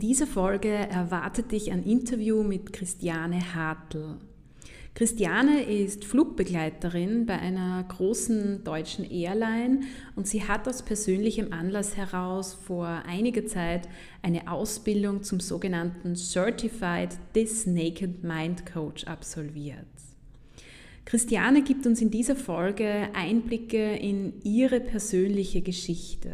Dieser Folge erwartet dich ein Interview mit Christiane Hartl. Christiane ist Flugbegleiterin bei einer großen deutschen Airline und sie hat aus persönlichem Anlass heraus vor einiger Zeit eine Ausbildung zum sogenannten Certified This Naked Mind Coach absolviert. Christiane gibt uns in dieser Folge Einblicke in ihre persönliche Geschichte.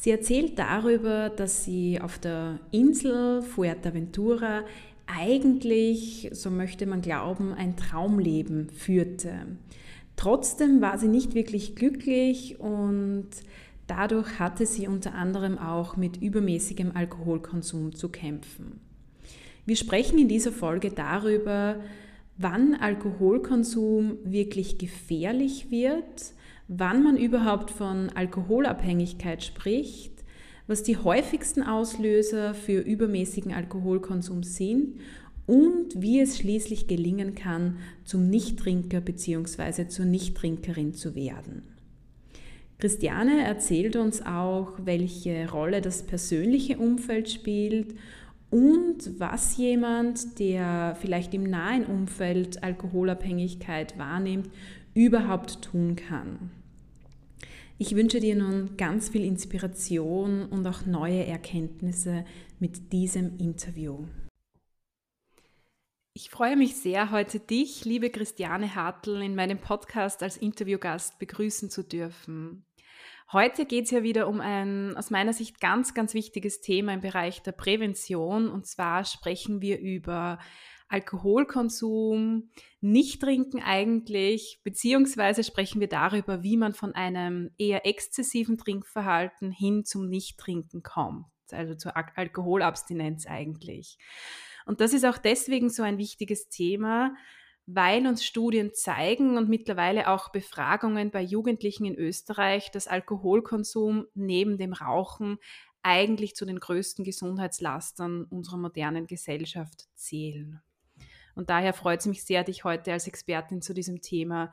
Sie erzählt darüber, dass sie auf der Insel Fuerteventura eigentlich, so möchte man glauben, ein Traumleben führte. Trotzdem war sie nicht wirklich glücklich und dadurch hatte sie unter anderem auch mit übermäßigem Alkoholkonsum zu kämpfen. Wir sprechen in dieser Folge darüber, wann Alkoholkonsum wirklich gefährlich wird, wann man überhaupt von Alkoholabhängigkeit spricht, was die häufigsten Auslöser für übermäßigen Alkoholkonsum sind und wie es schließlich gelingen kann, zum Nichttrinker bzw. zur Nichttrinkerin zu werden. Christiane erzählt uns auch, welche Rolle das persönliche Umfeld spielt und was jemand, der vielleicht im nahen Umfeld Alkoholabhängigkeit wahrnimmt, überhaupt tun kann. Ich wünsche dir nun ganz viel Inspiration und auch neue Erkenntnisse mit diesem Interview. Ich freue mich sehr, heute dich, liebe Christiane Hartl, in meinem Podcast als Interviewgast begrüßen zu dürfen. Heute geht es ja wieder um ein aus meiner Sicht ganz, ganz wichtiges Thema im Bereich der Prävention. Und zwar sprechen wir über Alkoholkonsum, Nichttrinken eigentlich, beziehungsweise sprechen wir darüber, wie man von einem eher exzessiven Trinkverhalten hin zum Nichttrinken kommt, also zur Alkoholabstinenz eigentlich. Und das ist auch deswegen so ein wichtiges Thema, weil uns Studien zeigen und mittlerweile auch Befragungen bei Jugendlichen in Österreich, dass Alkoholkonsum neben dem Rauchen eigentlich zu den größten Gesundheitslastern unserer modernen Gesellschaft zählen. Und daher freut es mich sehr, dich heute als Expertin zu diesem Thema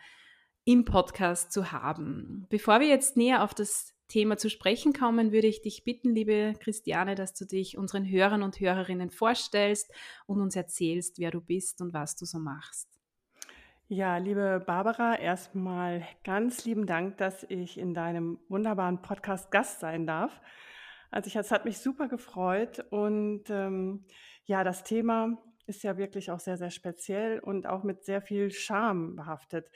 im Podcast zu haben. Bevor wir jetzt näher auf das Thema zu sprechen kommen, würde ich dich bitten, liebe Christiane, dass du dich unseren Hörern und Hörerinnen vorstellst und uns erzählst, wer du bist und was du so machst. Ja, liebe Barbara, erstmal ganz lieben Dank, dass ich in deinem wunderbaren Podcast Gast sein darf. Also es hat mich super gefreut und ähm, ja, das Thema ist ja wirklich auch sehr, sehr speziell und auch mit sehr viel Charme behaftet.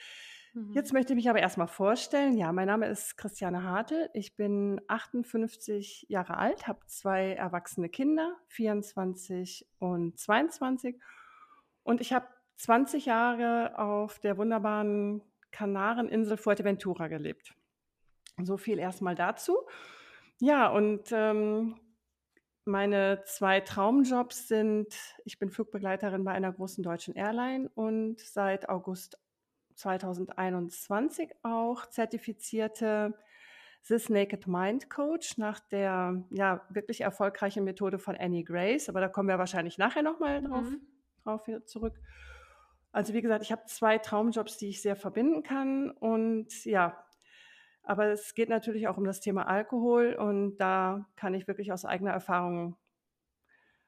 Mhm. Jetzt möchte ich mich aber erstmal vorstellen. Ja, mein Name ist Christiane Hartel. Ich bin 58 Jahre alt, habe zwei erwachsene Kinder, 24 und 22. Und ich habe 20 Jahre auf der wunderbaren Kanareninsel Fuerteventura gelebt. So viel erstmal dazu. Ja, und ähm, meine zwei Traumjobs sind, ich bin Flugbegleiterin bei einer großen deutschen Airline und seit August 2021 auch zertifizierte This Naked Mind Coach nach der ja wirklich erfolgreichen Methode von Annie Grace, aber da kommen wir wahrscheinlich nachher nochmal drauf, mhm. drauf zurück. Also wie gesagt, ich habe zwei Traumjobs, die ich sehr verbinden kann und ja, aber es geht natürlich auch um das Thema Alkohol und da kann ich wirklich aus eigener Erfahrung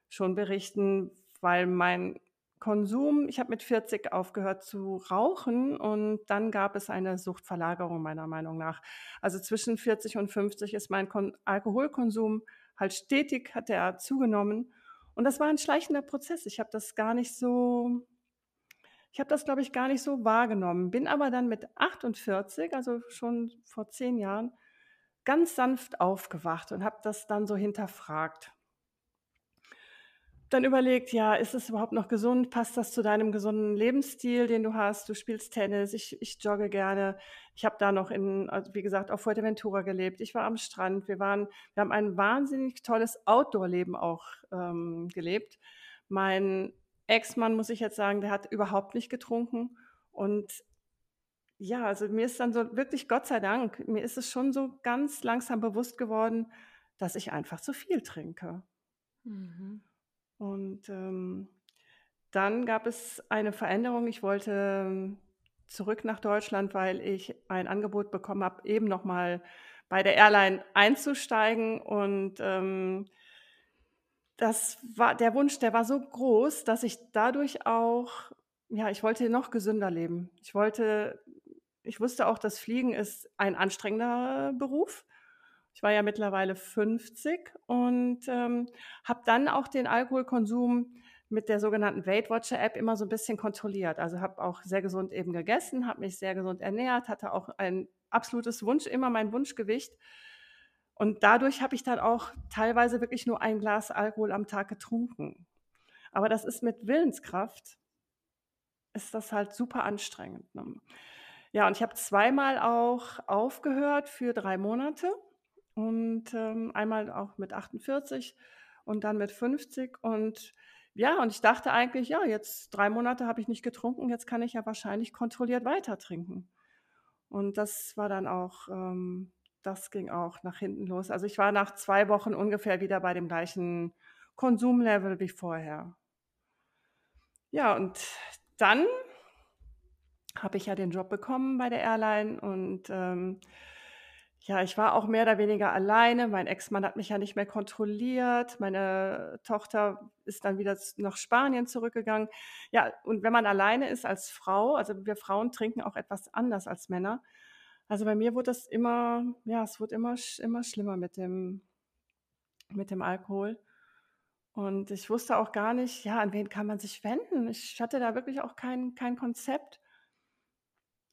schon berichten, weil mein Konsum, ich habe mit 40 aufgehört zu rauchen und dann gab es eine Suchtverlagerung meiner Meinung nach. Also zwischen 40 und 50 ist mein Kon Alkoholkonsum halt stetig, hat er zugenommen und das war ein schleichender Prozess. Ich habe das gar nicht so ich habe das, glaube ich, gar nicht so wahrgenommen, bin aber dann mit 48, also schon vor zehn Jahren, ganz sanft aufgewacht und habe das dann so hinterfragt. Dann überlegt, ja, ist es überhaupt noch gesund? Passt das zu deinem gesunden Lebensstil, den du hast? Du spielst Tennis, ich, ich jogge gerne. Ich habe da noch in, also wie gesagt, auf Fuerteventura gelebt. Ich war am Strand. Wir waren, wir haben ein wahnsinnig tolles Outdoor-Leben auch ähm, gelebt. Mein Ex-Mann, muss ich jetzt sagen, der hat überhaupt nicht getrunken. Und ja, also mir ist dann so wirklich, Gott sei Dank, mir ist es schon so ganz langsam bewusst geworden, dass ich einfach zu viel trinke. Mhm. Und ähm, dann gab es eine Veränderung. Ich wollte ähm, zurück nach Deutschland, weil ich ein Angebot bekommen habe, eben nochmal bei der Airline einzusteigen. Und ähm, das war der Wunsch, der war so groß, dass ich dadurch auch, ja, ich wollte noch gesünder leben. Ich wollte, ich wusste auch, dass Fliegen ist ein anstrengender Beruf. Ich war ja mittlerweile 50 und ähm, habe dann auch den Alkoholkonsum mit der sogenannten Weight Watcher App immer so ein bisschen kontrolliert. Also habe auch sehr gesund eben gegessen, habe mich sehr gesund ernährt, hatte auch ein absolutes Wunsch, immer mein Wunschgewicht. Und dadurch habe ich dann auch teilweise wirklich nur ein Glas Alkohol am Tag getrunken. Aber das ist mit Willenskraft, ist das halt super anstrengend. Ne? Ja, und ich habe zweimal auch aufgehört für drei Monate und ähm, einmal auch mit 48 und dann mit 50. Und ja, und ich dachte eigentlich, ja, jetzt drei Monate habe ich nicht getrunken, jetzt kann ich ja wahrscheinlich kontrolliert weiter trinken. Und das war dann auch, ähm, das ging auch nach hinten los. Also ich war nach zwei Wochen ungefähr wieder bei dem gleichen Konsumlevel wie vorher. Ja, und dann habe ich ja den Job bekommen bei der Airline und ähm, ja, ich war auch mehr oder weniger alleine. Mein Ex-Mann hat mich ja nicht mehr kontrolliert. Meine Tochter ist dann wieder nach Spanien zurückgegangen. Ja, und wenn man alleine ist als Frau, also wir Frauen trinken auch etwas anders als Männer. Also bei mir wurde das immer, ja, es wurde immer, immer schlimmer mit dem, mit dem Alkohol. Und ich wusste auch gar nicht, ja, an wen kann man sich wenden. Ich hatte da wirklich auch kein, kein Konzept.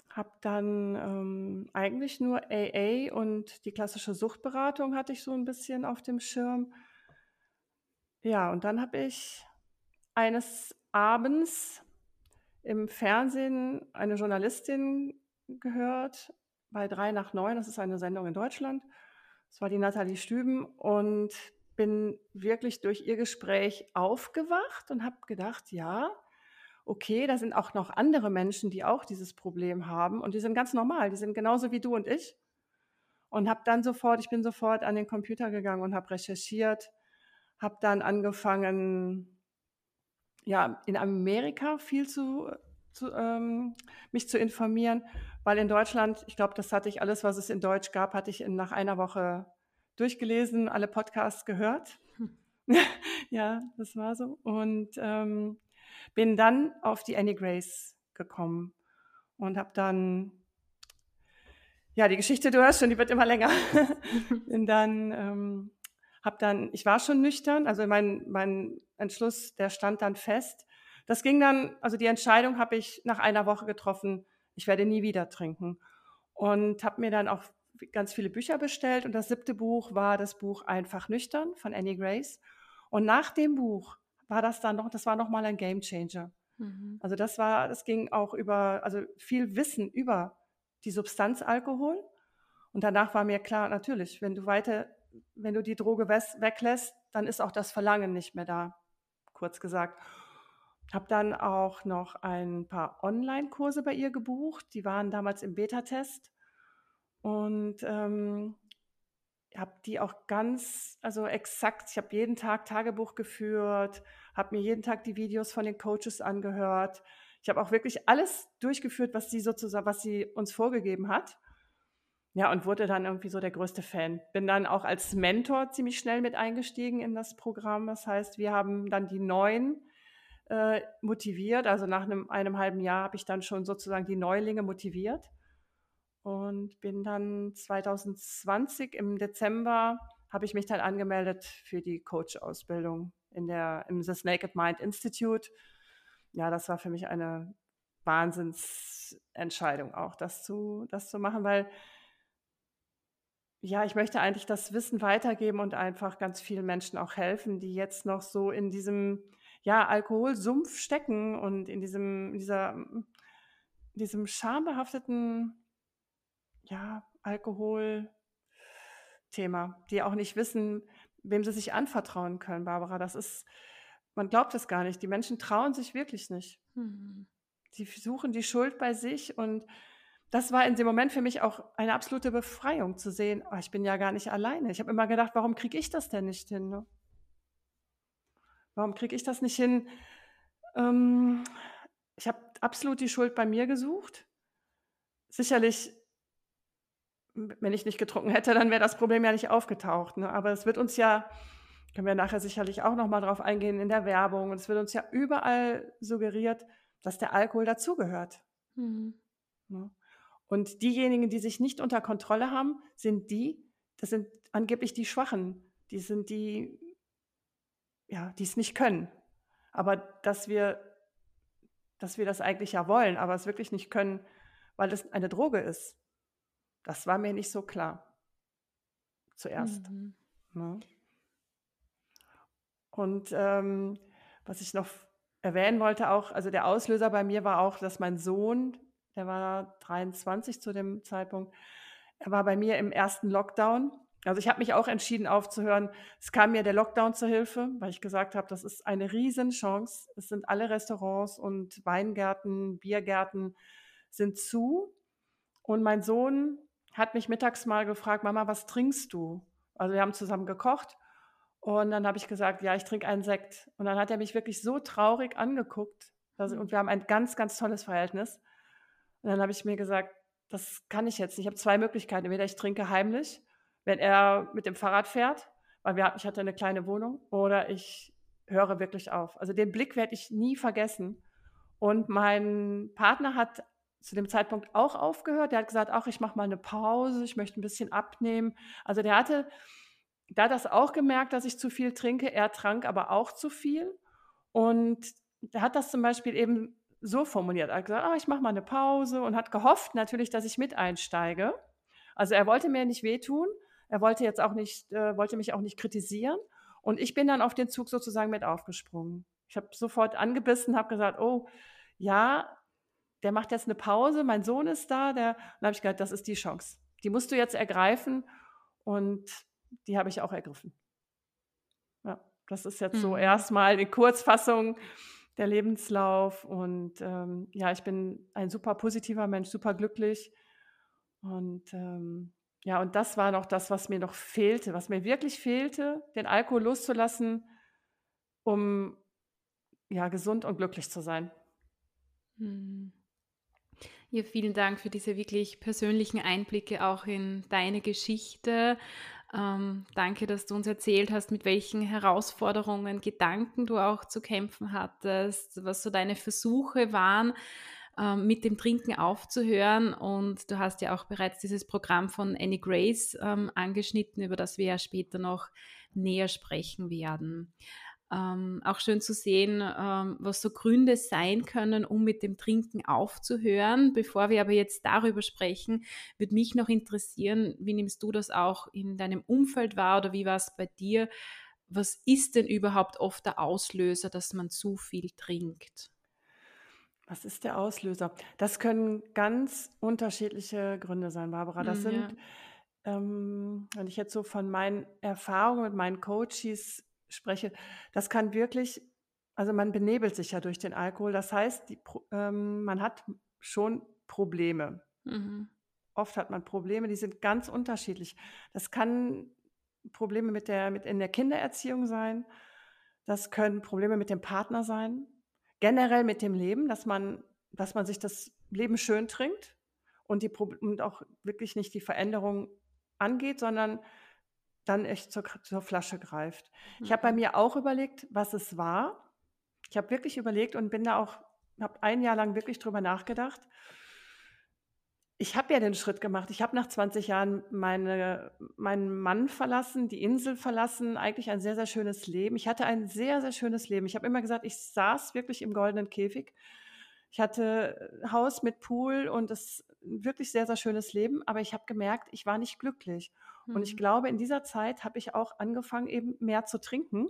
Habe dann ähm, eigentlich nur AA und die klassische Suchtberatung hatte ich so ein bisschen auf dem Schirm. Ja, und dann habe ich eines Abends im Fernsehen eine Journalistin gehört bei drei nach neun. Das ist eine Sendung in Deutschland. Das war die Nathalie Stüben und bin wirklich durch ihr Gespräch aufgewacht und habe gedacht, ja, okay, da sind auch noch andere Menschen, die auch dieses Problem haben und die sind ganz normal, die sind genauso wie du und ich. Und habe dann sofort, ich bin sofort an den Computer gegangen und habe recherchiert, habe dann angefangen, ja, in Amerika viel zu, zu ähm, mich zu informieren, weil in Deutschland, ich glaube, das hatte ich alles, was es in Deutsch gab, hatte ich in, nach einer Woche durchgelesen, alle Podcasts gehört. Ja, das war so. Und ähm, bin dann auf die Annie Grace gekommen und habe dann, ja, die Geschichte, du hörst schon, die wird immer länger. bin dann, ähm, habe dann, ich war schon nüchtern, also mein, mein Entschluss, der stand dann fest. Das ging dann, also die Entscheidung habe ich nach einer Woche getroffen, ich werde nie wieder trinken. Und habe mir dann auch ganz viele Bücher bestellt und das siebte Buch war das Buch Einfach nüchtern von Annie Grace. Und nach dem Buch war das dann noch, das war nochmal ein Game Changer. Mhm. Also das war, das ging auch über, also viel Wissen über die Substanz Alkohol. Und danach war mir klar, natürlich, wenn du weiter, wenn du die Droge weglässt, dann ist auch das Verlangen nicht mehr da, kurz gesagt. Habe dann auch noch ein paar Online-Kurse bei ihr gebucht. Die waren damals im Beta-Test. Und ähm, habe die auch ganz, also exakt, ich habe jeden Tag Tagebuch geführt, habe mir jeden Tag die Videos von den Coaches angehört. Ich habe auch wirklich alles durchgeführt, was sie sozusagen, was sie uns vorgegeben hat. Ja, und wurde dann irgendwie so der größte Fan. Bin dann auch als Mentor ziemlich schnell mit eingestiegen in das Programm. Das heißt, wir haben dann die Neuen äh, motiviert. Also nach einem, einem halben Jahr habe ich dann schon sozusagen die Neulinge motiviert und bin dann 2020 im Dezember habe ich mich dann angemeldet für die Coach-Ausbildung in der im The Naked Mind Institute. Ja, das war für mich eine Wahnsinnsentscheidung auch, das zu, das zu machen, weil ja, ich möchte eigentlich das Wissen weitergeben und einfach ganz vielen Menschen auch helfen, die jetzt noch so in diesem ja, Alkoholsumpf stecken und in diesem, dieser, diesem schambehafteten ja, Alkoholthema, die auch nicht wissen, wem sie sich anvertrauen können, Barbara. Das ist, man glaubt es gar nicht. Die Menschen trauen sich wirklich nicht. Mhm. Sie suchen die Schuld bei sich und das war in dem Moment für mich auch eine absolute Befreiung zu sehen, oh, ich bin ja gar nicht alleine. Ich habe immer gedacht, warum kriege ich das denn nicht hin? Ne? Warum kriege ich das nicht hin? Ähm, ich habe absolut die Schuld bei mir gesucht. Sicherlich, wenn ich nicht getrunken hätte, dann wäre das Problem ja nicht aufgetaucht. Ne? Aber es wird uns ja, können wir nachher sicherlich auch nochmal drauf eingehen in der Werbung, und es wird uns ja überall suggeriert, dass der Alkohol dazugehört. Mhm. Ne? Und diejenigen, die sich nicht unter Kontrolle haben, sind die, das sind angeblich die Schwachen, die sind die, ja, die es nicht können. Aber dass wir, dass wir das eigentlich ja wollen, aber es wirklich nicht können, weil es eine Droge ist, das war mir nicht so klar. Zuerst. Mhm. Ne? Und ähm, was ich noch erwähnen wollte, auch, also der Auslöser bei mir war auch, dass mein Sohn der war 23 zu dem Zeitpunkt. Er war bei mir im ersten Lockdown. Also ich habe mich auch entschieden aufzuhören. Es kam mir der Lockdown zur Hilfe, weil ich gesagt habe, das ist eine Riesenchance. Es sind alle Restaurants und Weingärten, Biergärten sind zu. Und mein Sohn hat mich mittags mal gefragt, Mama, was trinkst du? Also wir haben zusammen gekocht und dann habe ich gesagt, ja, ich trinke einen Sekt. Und dann hat er mich wirklich so traurig angeguckt. Also, und wir haben ein ganz, ganz tolles Verhältnis. Und dann habe ich mir gesagt, das kann ich jetzt nicht. Ich habe zwei Möglichkeiten. Entweder ich trinke heimlich, wenn er mit dem Fahrrad fährt, weil wir, ich hatte eine kleine Wohnung, oder ich höre wirklich auf. Also den Blick werde ich nie vergessen. Und mein Partner hat zu dem Zeitpunkt auch aufgehört. Der hat gesagt, ach, ich mache mal eine Pause, ich möchte ein bisschen abnehmen. Also der hatte da das auch gemerkt, dass ich zu viel trinke. Er trank aber auch zu viel. Und er hat das zum Beispiel eben so formuliert. Er hat gesagt, ah, ich mache mal eine Pause und hat gehofft natürlich, dass ich mit einsteige. Also er wollte mir nicht wehtun, er wollte jetzt auch nicht, äh, wollte mich auch nicht kritisieren. Und ich bin dann auf den Zug sozusagen mit aufgesprungen. Ich habe sofort angebissen, habe gesagt, oh ja, der macht jetzt eine Pause, mein Sohn ist da, der, dann habe ich gesagt, das ist die Chance. Die musst du jetzt ergreifen und die habe ich auch ergriffen. Ja, das ist jetzt mhm. so erstmal die Kurzfassung der Lebenslauf. Und ähm, ja, ich bin ein super positiver Mensch, super glücklich. Und ähm, ja, und das war noch das, was mir noch fehlte, was mir wirklich fehlte, den Alkohol loszulassen, um ja gesund und glücklich zu sein. Hm. Ja, vielen Dank für diese wirklich persönlichen Einblicke auch in deine Geschichte. Ähm, danke, dass du uns erzählt hast, mit welchen Herausforderungen, Gedanken du auch zu kämpfen hattest, was so deine Versuche waren, ähm, mit dem Trinken aufzuhören. Und du hast ja auch bereits dieses Programm von Annie Grace ähm, angeschnitten, über das wir ja später noch näher sprechen werden. Ähm, auch schön zu sehen, ähm, was so Gründe sein können, um mit dem Trinken aufzuhören. Bevor wir aber jetzt darüber sprechen, würde mich noch interessieren, wie nimmst du das auch in deinem Umfeld wahr oder wie war es bei dir? Was ist denn überhaupt oft der Auslöser, dass man zu viel trinkt? Was ist der Auslöser? Das können ganz unterschiedliche Gründe sein, Barbara. Das mm, sind, ja. ähm, wenn ich jetzt so von meinen Erfahrungen mit meinen Coaches spreche, das kann wirklich, also man benebelt sich ja durch den Alkohol. Das heißt, die, ähm, man hat schon Probleme. Mhm. Oft hat man Probleme, die sind ganz unterschiedlich. Das kann Probleme mit der, mit in der Kindererziehung sein. Das können Probleme mit dem Partner sein. Generell mit dem Leben, dass man, dass man sich das Leben schön trinkt und, die, und auch wirklich nicht die Veränderung angeht, sondern dann echt zur, zur Flasche greift. Mhm. Ich habe bei mir auch überlegt, was es war. Ich habe wirklich überlegt und bin da auch, habe ein Jahr lang wirklich drüber nachgedacht. Ich habe ja den Schritt gemacht. Ich habe nach 20 Jahren meine, meinen Mann verlassen, die Insel verlassen, eigentlich ein sehr, sehr schönes Leben. Ich hatte ein sehr, sehr schönes Leben. Ich habe immer gesagt, ich saß wirklich im goldenen Käfig. Ich hatte Haus mit Pool und es wirklich sehr, sehr schönes Leben, aber ich habe gemerkt, ich war nicht glücklich. Mhm. Und ich mhm. glaube, in dieser Zeit habe ich auch angefangen, eben mehr zu trinken.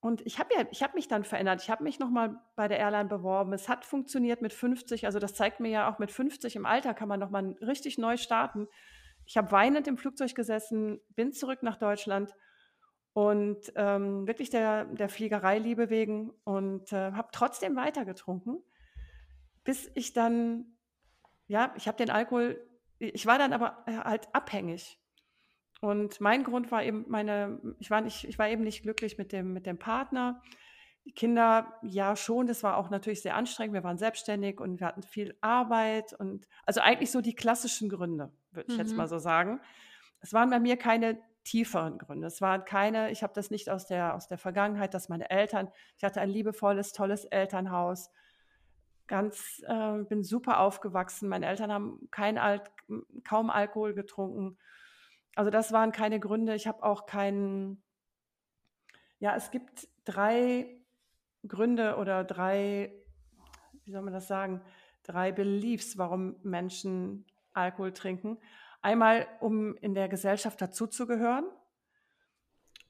Und ich habe ja, ich habe mich dann verändert. Ich habe mich nochmal bei der Airline beworben. Es hat funktioniert mit 50. Also das zeigt mir ja auch mit 50 im Alter kann man nochmal richtig neu starten. Ich habe weinend im Flugzeug gesessen, bin zurück nach Deutschland und ähm, wirklich der, der Fliegerei Liebe wegen und äh, habe trotzdem weiter getrunken, bis ich dann, ja, ich habe den Alkohol, ich war dann aber äh, halt abhängig. Und mein Grund war eben meine, ich war nicht, ich war eben nicht glücklich mit dem, mit dem Partner. Die Kinder, ja schon, das war auch natürlich sehr anstrengend. Wir waren selbstständig und wir hatten viel Arbeit und also eigentlich so die klassischen Gründe, würde ich mhm. jetzt mal so sagen. Es waren bei mir keine tieferen Gründe. Es waren keine, ich habe das nicht aus der, aus der Vergangenheit, dass meine Eltern, ich hatte ein liebevolles, tolles Elternhaus, ganz, äh, bin super aufgewachsen. Meine Eltern haben kein Al kaum Alkohol getrunken. Also das waren keine Gründe. Ich habe auch keinen, ja, es gibt drei Gründe oder drei, wie soll man das sagen, drei Beliefs, warum Menschen Alkohol trinken. Einmal, um in der Gesellschaft dazuzugehören.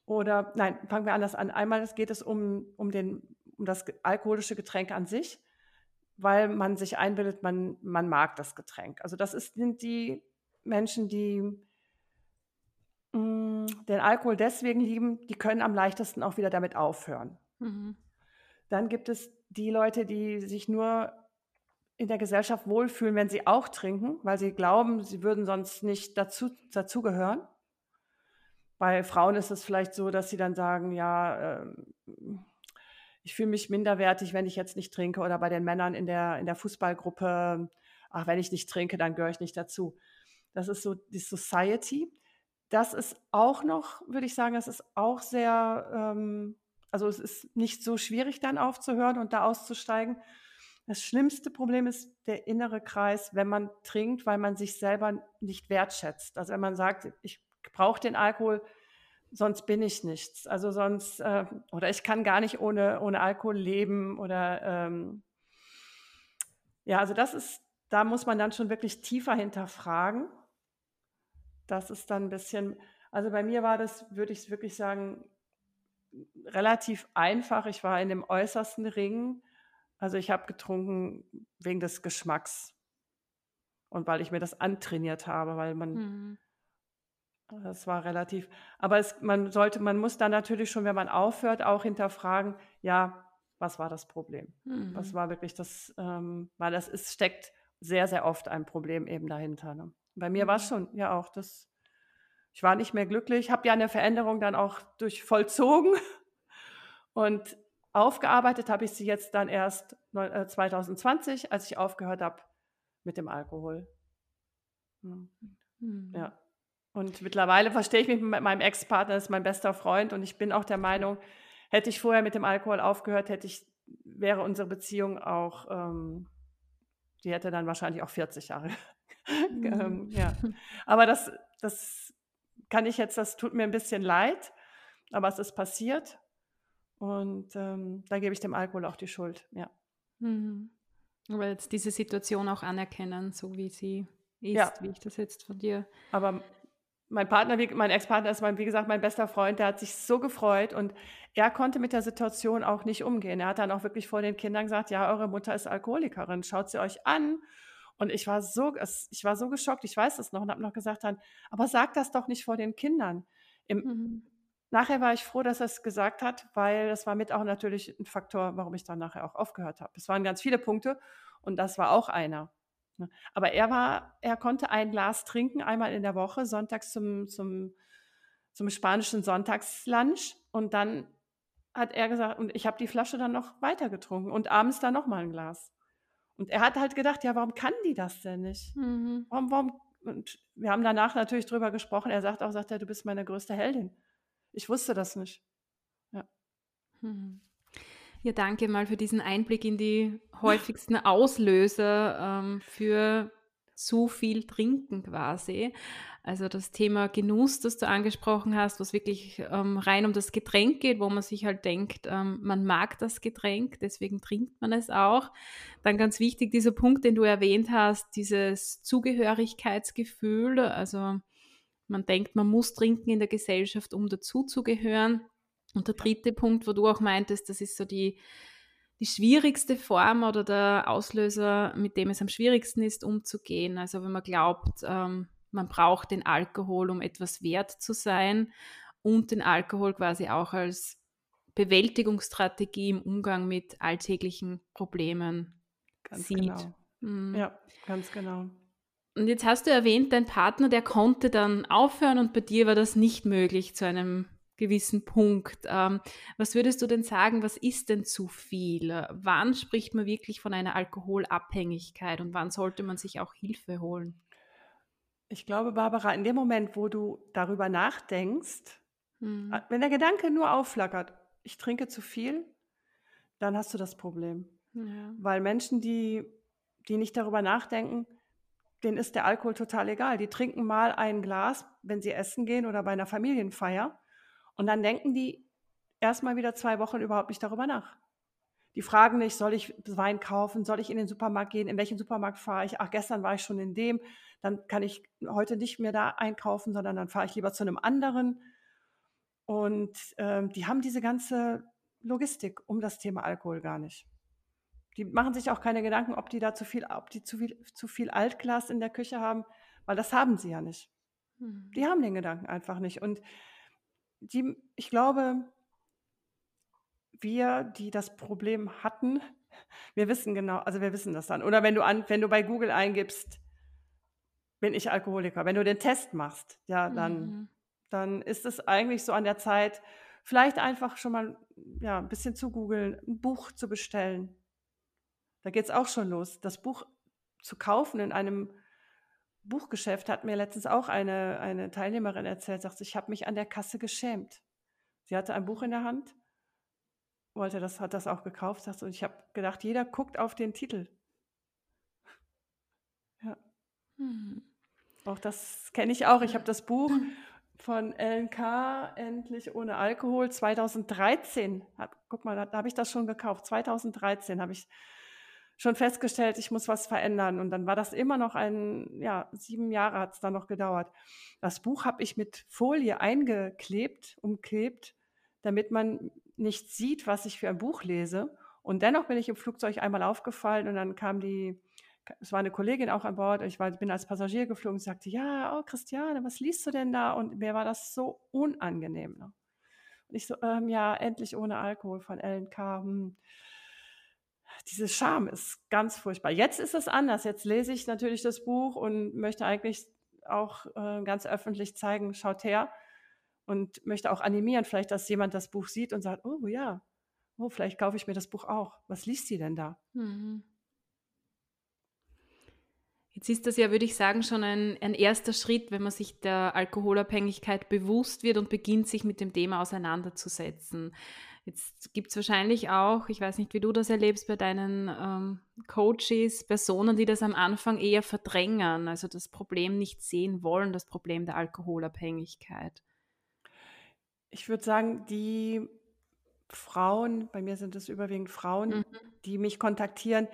Oder, nein, fangen wir anders an. Einmal geht es um, um, den, um das alkoholische Getränk an sich, weil man sich einbildet, man, man mag das Getränk. Also das ist, sind die Menschen, die Mm, den Alkohol deswegen lieben, die können am leichtesten auch wieder damit aufhören. Mhm. Dann gibt es die Leute, die sich nur in der Gesellschaft wohlfühlen, wenn sie auch trinken, weil sie glauben, sie würden sonst nicht dazu, dazugehören. Bei Frauen ist es vielleicht so, dass sie dann sagen, ja, äh, ich fühle mich minderwertig, wenn ich jetzt nicht trinke. Oder bei den Männern in der, in der Fußballgruppe, ach, wenn ich nicht trinke, dann gehöre ich nicht dazu. Das ist so die Society das ist auch noch, würde ich sagen, das ist auch sehr, ähm, also es ist nicht so schwierig dann aufzuhören und da auszusteigen. Das schlimmste Problem ist der innere Kreis, wenn man trinkt, weil man sich selber nicht wertschätzt. Also wenn man sagt, ich brauche den Alkohol, sonst bin ich nichts. Also sonst, äh, oder ich kann gar nicht ohne, ohne Alkohol leben oder ähm, ja, also das ist, da muss man dann schon wirklich tiefer hinterfragen das ist dann ein bisschen, also bei mir war das, würde ich wirklich sagen, relativ einfach. Ich war in dem äußersten Ring. Also ich habe getrunken wegen des Geschmacks und weil ich mir das antrainiert habe, weil man, mhm. das war relativ, aber es, man sollte, man muss dann natürlich schon, wenn man aufhört, auch hinterfragen, ja, was war das Problem? Mhm. Was war wirklich das, ähm, weil das ist, steckt sehr, sehr oft ein Problem eben dahinter. Ne? Bei mir war es schon, ja auch, das, ich war nicht mehr glücklich, habe ja eine Veränderung dann auch durch vollzogen und aufgearbeitet habe ich sie jetzt dann erst 2020, äh, als ich aufgehört habe mit dem Alkohol. Hm. Mhm. Ja. Und mittlerweile verstehe ich mich mit meinem Ex-Partner, das ist mein bester Freund und ich bin auch der Meinung, hätte ich vorher mit dem Alkohol aufgehört, hätte ich, wäre unsere Beziehung auch, ähm, die hätte dann wahrscheinlich auch 40 Jahre Mhm. ja. Aber das, das kann ich jetzt, das tut mir ein bisschen leid, aber es ist passiert. Und ähm, da gebe ich dem Alkohol auch die Schuld, ja. Mhm. Aber jetzt diese Situation auch anerkennen, so wie sie ist, ja. wie ich das jetzt von dir. Aber mein Partner, mein Ex-Partner ist, mein, wie gesagt, mein bester Freund, der hat sich so gefreut und er konnte mit der Situation auch nicht umgehen. Er hat dann auch wirklich vor den Kindern gesagt, ja, eure Mutter ist Alkoholikerin, schaut sie euch an und ich war so, ich war so geschockt, ich weiß das noch und habe noch gesagt dann, aber sag das doch nicht vor den Kindern. Im, mhm. Nachher war ich froh, dass er es gesagt hat, weil das war mit auch natürlich ein Faktor, warum ich dann nachher auch aufgehört habe. Es waren ganz viele Punkte und das war auch einer. Ne? Aber er war, er konnte ein Glas trinken, einmal in der Woche, sonntags zum, zum, zum spanischen Sonntagslunch und dann hat er gesagt, und ich habe die Flasche dann noch weiter getrunken und abends dann noch mal ein Glas. Und er hat halt gedacht, ja, warum kann die das denn nicht? Mhm. Warum, warum? Und wir haben danach natürlich drüber gesprochen. Er sagt auch, sagt er, du bist meine größte Heldin. Ich wusste das nicht. Ja. Mhm. Ja, danke mal für diesen Einblick in die häufigsten Auslöser ähm, für zu viel trinken quasi. Also das Thema Genuss, das du angesprochen hast, was wirklich ähm, rein um das Getränk geht, wo man sich halt denkt, ähm, man mag das Getränk, deswegen trinkt man es auch. Dann ganz wichtig, dieser Punkt, den du erwähnt hast, dieses Zugehörigkeitsgefühl. Also man denkt, man muss trinken in der Gesellschaft, um dazuzugehören. Und der dritte Punkt, wo du auch meintest, das ist so die, die schwierigste Form oder der Auslöser, mit dem es am schwierigsten ist, umzugehen. Also wenn man glaubt, ähm, man braucht den Alkohol, um etwas wert zu sein und den Alkohol quasi auch als Bewältigungsstrategie im Umgang mit alltäglichen Problemen ganz sieht. Genau. Mhm. Ja, ganz genau. Und jetzt hast du erwähnt, dein Partner, der konnte dann aufhören und bei dir war das nicht möglich zu einem gewissen Punkt. Ähm, was würdest du denn sagen, was ist denn zu viel? Wann spricht man wirklich von einer Alkoholabhängigkeit und wann sollte man sich auch Hilfe holen? Ich glaube, Barbara, in dem Moment, wo du darüber nachdenkst, mhm. wenn der Gedanke nur aufflackert, ich trinke zu viel, dann hast du das Problem. Ja. Weil Menschen, die, die nicht darüber nachdenken, denen ist der Alkohol total egal. Die trinken mal ein Glas, wenn sie essen gehen oder bei einer Familienfeier. Und dann denken die erstmal wieder zwei Wochen überhaupt nicht darüber nach. Die fragen nicht, soll ich Wein kaufen, soll ich in den Supermarkt gehen, in welchen Supermarkt fahre ich, ach, gestern war ich schon in dem, dann kann ich heute nicht mehr da einkaufen, sondern dann fahre ich lieber zu einem anderen. Und ähm, die haben diese ganze Logistik um das Thema Alkohol gar nicht. Die machen sich auch keine Gedanken, ob die da zu viel, ob die zu viel, zu viel Altglas in der Küche haben, weil das haben sie ja nicht. Mhm. Die haben den Gedanken einfach nicht. Und die, ich glaube, wir, die das Problem hatten, wir wissen genau, also wir wissen das dann. Oder wenn du an, wenn du bei Google eingibst, bin ich Alkoholiker, wenn du den Test machst, ja, dann, mhm. dann ist es eigentlich so an der Zeit, vielleicht einfach schon mal ja, ein bisschen zu googeln, ein Buch zu bestellen. Da geht es auch schon los. Das Buch zu kaufen in einem Buchgeschäft hat mir letztens auch eine, eine Teilnehmerin erzählt, sagt, ich habe mich an der Kasse geschämt. Sie hatte ein Buch in der Hand wollte das, hat das auch gekauft, sagst, und ich habe gedacht, jeder guckt auf den Titel. Ja. Hm. Auch das kenne ich auch. Ich habe das Buch von LNK, Endlich ohne Alkohol, 2013. Hab, guck mal, da, da habe ich das schon gekauft. 2013 habe ich schon festgestellt, ich muss was verändern. Und dann war das immer noch ein, ja, sieben Jahre hat es dann noch gedauert. Das Buch habe ich mit Folie eingeklebt, umklebt, damit man nicht sieht, was ich für ein Buch lese. Und dennoch bin ich im Flugzeug einmal aufgefallen und dann kam die, es war eine Kollegin auch an Bord, ich war, bin als Passagier geflogen und sagte, ja, oh Christiane, was liest du denn da? Und mir war das so unangenehm. Ne? Und ich so, ähm, ja, endlich ohne Alkohol von LNK. Hm. Diese Scham ist ganz furchtbar. Jetzt ist es anders. Jetzt lese ich natürlich das Buch und möchte eigentlich auch äh, ganz öffentlich zeigen, schaut her, und möchte auch animieren, vielleicht, dass jemand das Buch sieht und sagt, oh ja, oh, vielleicht kaufe ich mir das Buch auch. Was liest sie denn da? Mhm. Jetzt ist das ja, würde ich sagen, schon ein, ein erster Schritt, wenn man sich der Alkoholabhängigkeit bewusst wird und beginnt, sich mit dem Thema auseinanderzusetzen. Jetzt gibt es wahrscheinlich auch, ich weiß nicht, wie du das erlebst bei deinen ähm, Coaches, Personen, die das am Anfang eher verdrängen, also das Problem nicht sehen wollen, das Problem der Alkoholabhängigkeit. Ich würde sagen, die Frauen, bei mir sind es überwiegend Frauen, Mhm. die mich kontaktieren,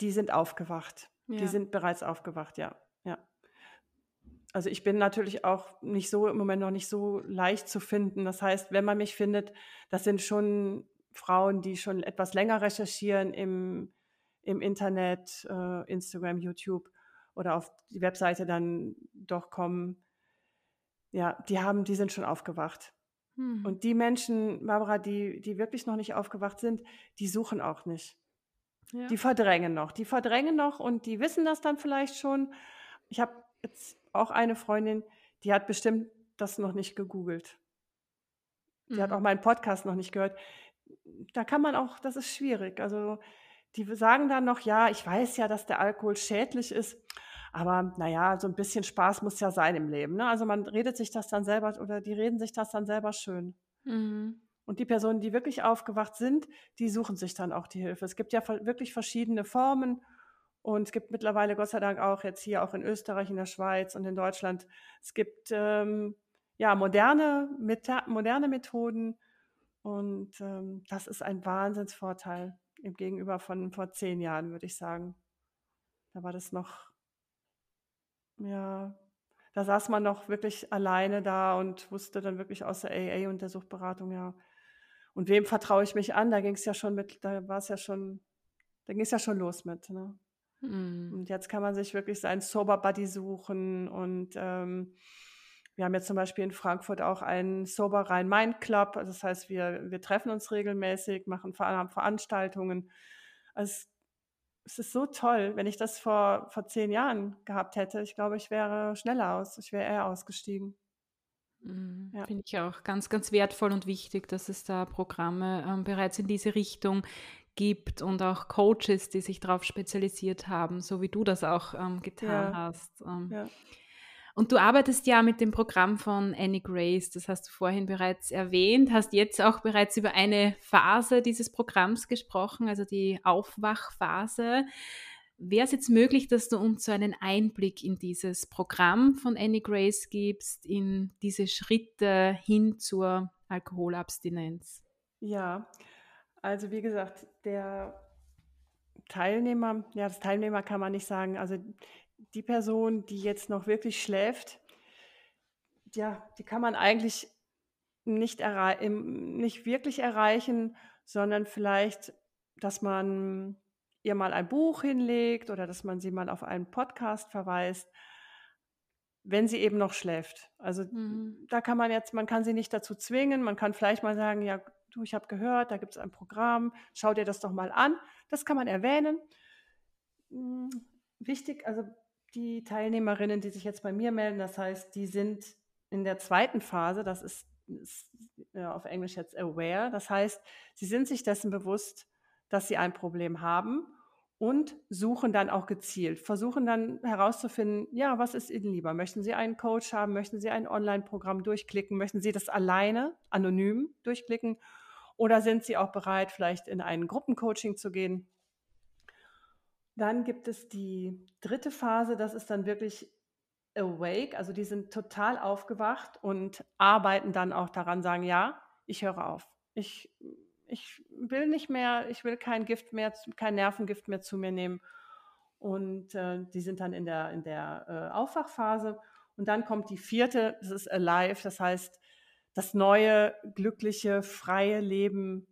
die sind aufgewacht. Die sind bereits aufgewacht, ja, ja. Also, ich bin natürlich auch nicht so im Moment noch nicht so leicht zu finden. Das heißt, wenn man mich findet, das sind schon Frauen, die schon etwas länger recherchieren im im Internet, äh, Instagram, YouTube oder auf die Webseite dann doch kommen. Ja, die haben die sind schon aufgewacht. Mhm. Und die Menschen, Barbara, die, die wirklich noch nicht aufgewacht sind, die suchen auch nicht. Ja. Die verdrängen noch. Die verdrängen noch und die wissen das dann vielleicht schon. Ich habe jetzt auch eine Freundin, die hat bestimmt das noch nicht gegoogelt. Die mhm. hat auch meinen Podcast noch nicht gehört. Da kann man auch, das ist schwierig. Also die sagen dann noch, ja, ich weiß ja, dass der Alkohol schädlich ist. Aber naja, so ein bisschen Spaß muss ja sein im Leben. Ne? Also man redet sich das dann selber oder die reden sich das dann selber schön. Mhm. Und die Personen, die wirklich aufgewacht sind, die suchen sich dann auch die Hilfe. Es gibt ja wirklich verschiedene Formen Und es gibt mittlerweile Gott sei Dank auch jetzt hier auch in Österreich, in der Schweiz und in Deutschland, es gibt ähm, ja moderne, moderne Methoden und ähm, das ist ein Wahnsinnsvorteil im Gegenüber von vor zehn Jahren, würde ich sagen. Da war das noch, ja, da saß man noch wirklich alleine da und wusste dann wirklich aus der AA und der Suchtberatung, ja, und wem vertraue ich mich an? Da ging es ja schon mit, da war es ja schon, da ging es ja schon los mit. Ne? Mhm. Und jetzt kann man sich wirklich seinen Sober Buddy suchen und ähm, wir haben jetzt zum Beispiel in Frankfurt auch einen Sober Rhein-Main Club. Also das heißt, wir, wir treffen uns regelmäßig, machen haben Veranstaltungen. Also es ist so toll. Wenn ich das vor, vor zehn Jahren gehabt hätte, ich glaube, ich wäre schneller aus, ich wäre eher ausgestiegen. Mhm, ja. Finde ich auch ganz, ganz wertvoll und wichtig, dass es da Programme ähm, bereits in diese Richtung gibt und auch Coaches, die sich darauf spezialisiert haben, so wie du das auch ähm, getan ja. hast. Ähm, ja. Und du arbeitest ja mit dem Programm von Annie Grace, das hast du vorhin bereits erwähnt, hast jetzt auch bereits über eine Phase dieses Programms gesprochen, also die Aufwachphase. Wäre es jetzt möglich, dass du uns so einen Einblick in dieses Programm von Annie Grace gibst, in diese Schritte hin zur Alkoholabstinenz? Ja, also wie gesagt, der Teilnehmer, ja, das Teilnehmer kann man nicht sagen, also die Person, die jetzt noch wirklich schläft, ja, die kann man eigentlich nicht, nicht wirklich erreichen, sondern vielleicht, dass man ihr mal ein Buch hinlegt oder dass man sie mal auf einen Podcast verweist, wenn sie eben noch schläft. Also mhm. da kann man jetzt, man kann sie nicht dazu zwingen, man kann vielleicht mal sagen, ja, du, ich habe gehört, da gibt es ein Programm, schau dir das doch mal an. Das kann man erwähnen. Hm, wichtig, also die Teilnehmerinnen, die sich jetzt bei mir melden, das heißt, die sind in der zweiten Phase, das ist, ist ja, auf Englisch jetzt aware, das heißt, sie sind sich dessen bewusst, dass sie ein Problem haben und suchen dann auch gezielt, versuchen dann herauszufinden, ja, was ist Ihnen lieber? Möchten Sie einen Coach haben? Möchten Sie ein Online-Programm durchklicken? Möchten Sie das alleine, anonym durchklicken? Oder sind Sie auch bereit, vielleicht in ein Gruppencoaching zu gehen? Dann gibt es die dritte Phase, das ist dann wirklich awake, also die sind total aufgewacht und arbeiten dann auch daran, sagen, ja, ich höre auf. Ich, ich will nicht mehr, ich will kein Gift mehr, kein Nervengift mehr zu mir nehmen. Und äh, die sind dann in der, in der äh, Aufwachphase. Und dann kommt die vierte, das ist alive, das heißt, das neue, glückliche, freie Leben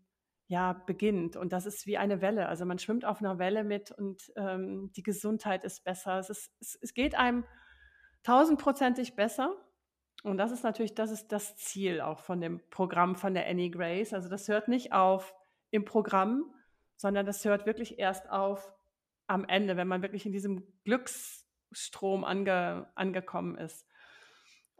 ja, beginnt. Und das ist wie eine Welle. Also man schwimmt auf einer Welle mit und ähm, die Gesundheit ist besser. Es, ist, es, es geht einem tausendprozentig besser. Und das ist natürlich, das ist das Ziel auch von dem Programm von der Annie Grace. Also das hört nicht auf im Programm, sondern das hört wirklich erst auf am Ende, wenn man wirklich in diesem Glücksstrom ange, angekommen ist.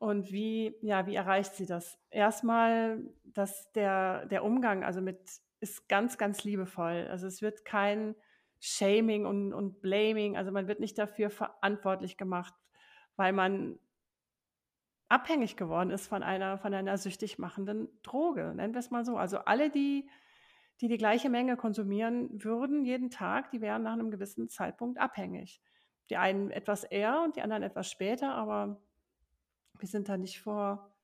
Und wie, ja, wie erreicht sie das? Erstmal, dass der, der Umgang, also mit ist ganz, ganz liebevoll. Also es wird kein Shaming und, und Blaming, also man wird nicht dafür verantwortlich gemacht, weil man abhängig geworden ist von einer, von einer süchtig machenden Droge, nennen wir es mal so. Also alle, die, die die gleiche Menge konsumieren würden jeden Tag, die wären nach einem gewissen Zeitpunkt abhängig. Die einen etwas eher und die anderen etwas später, aber wir sind da nicht vor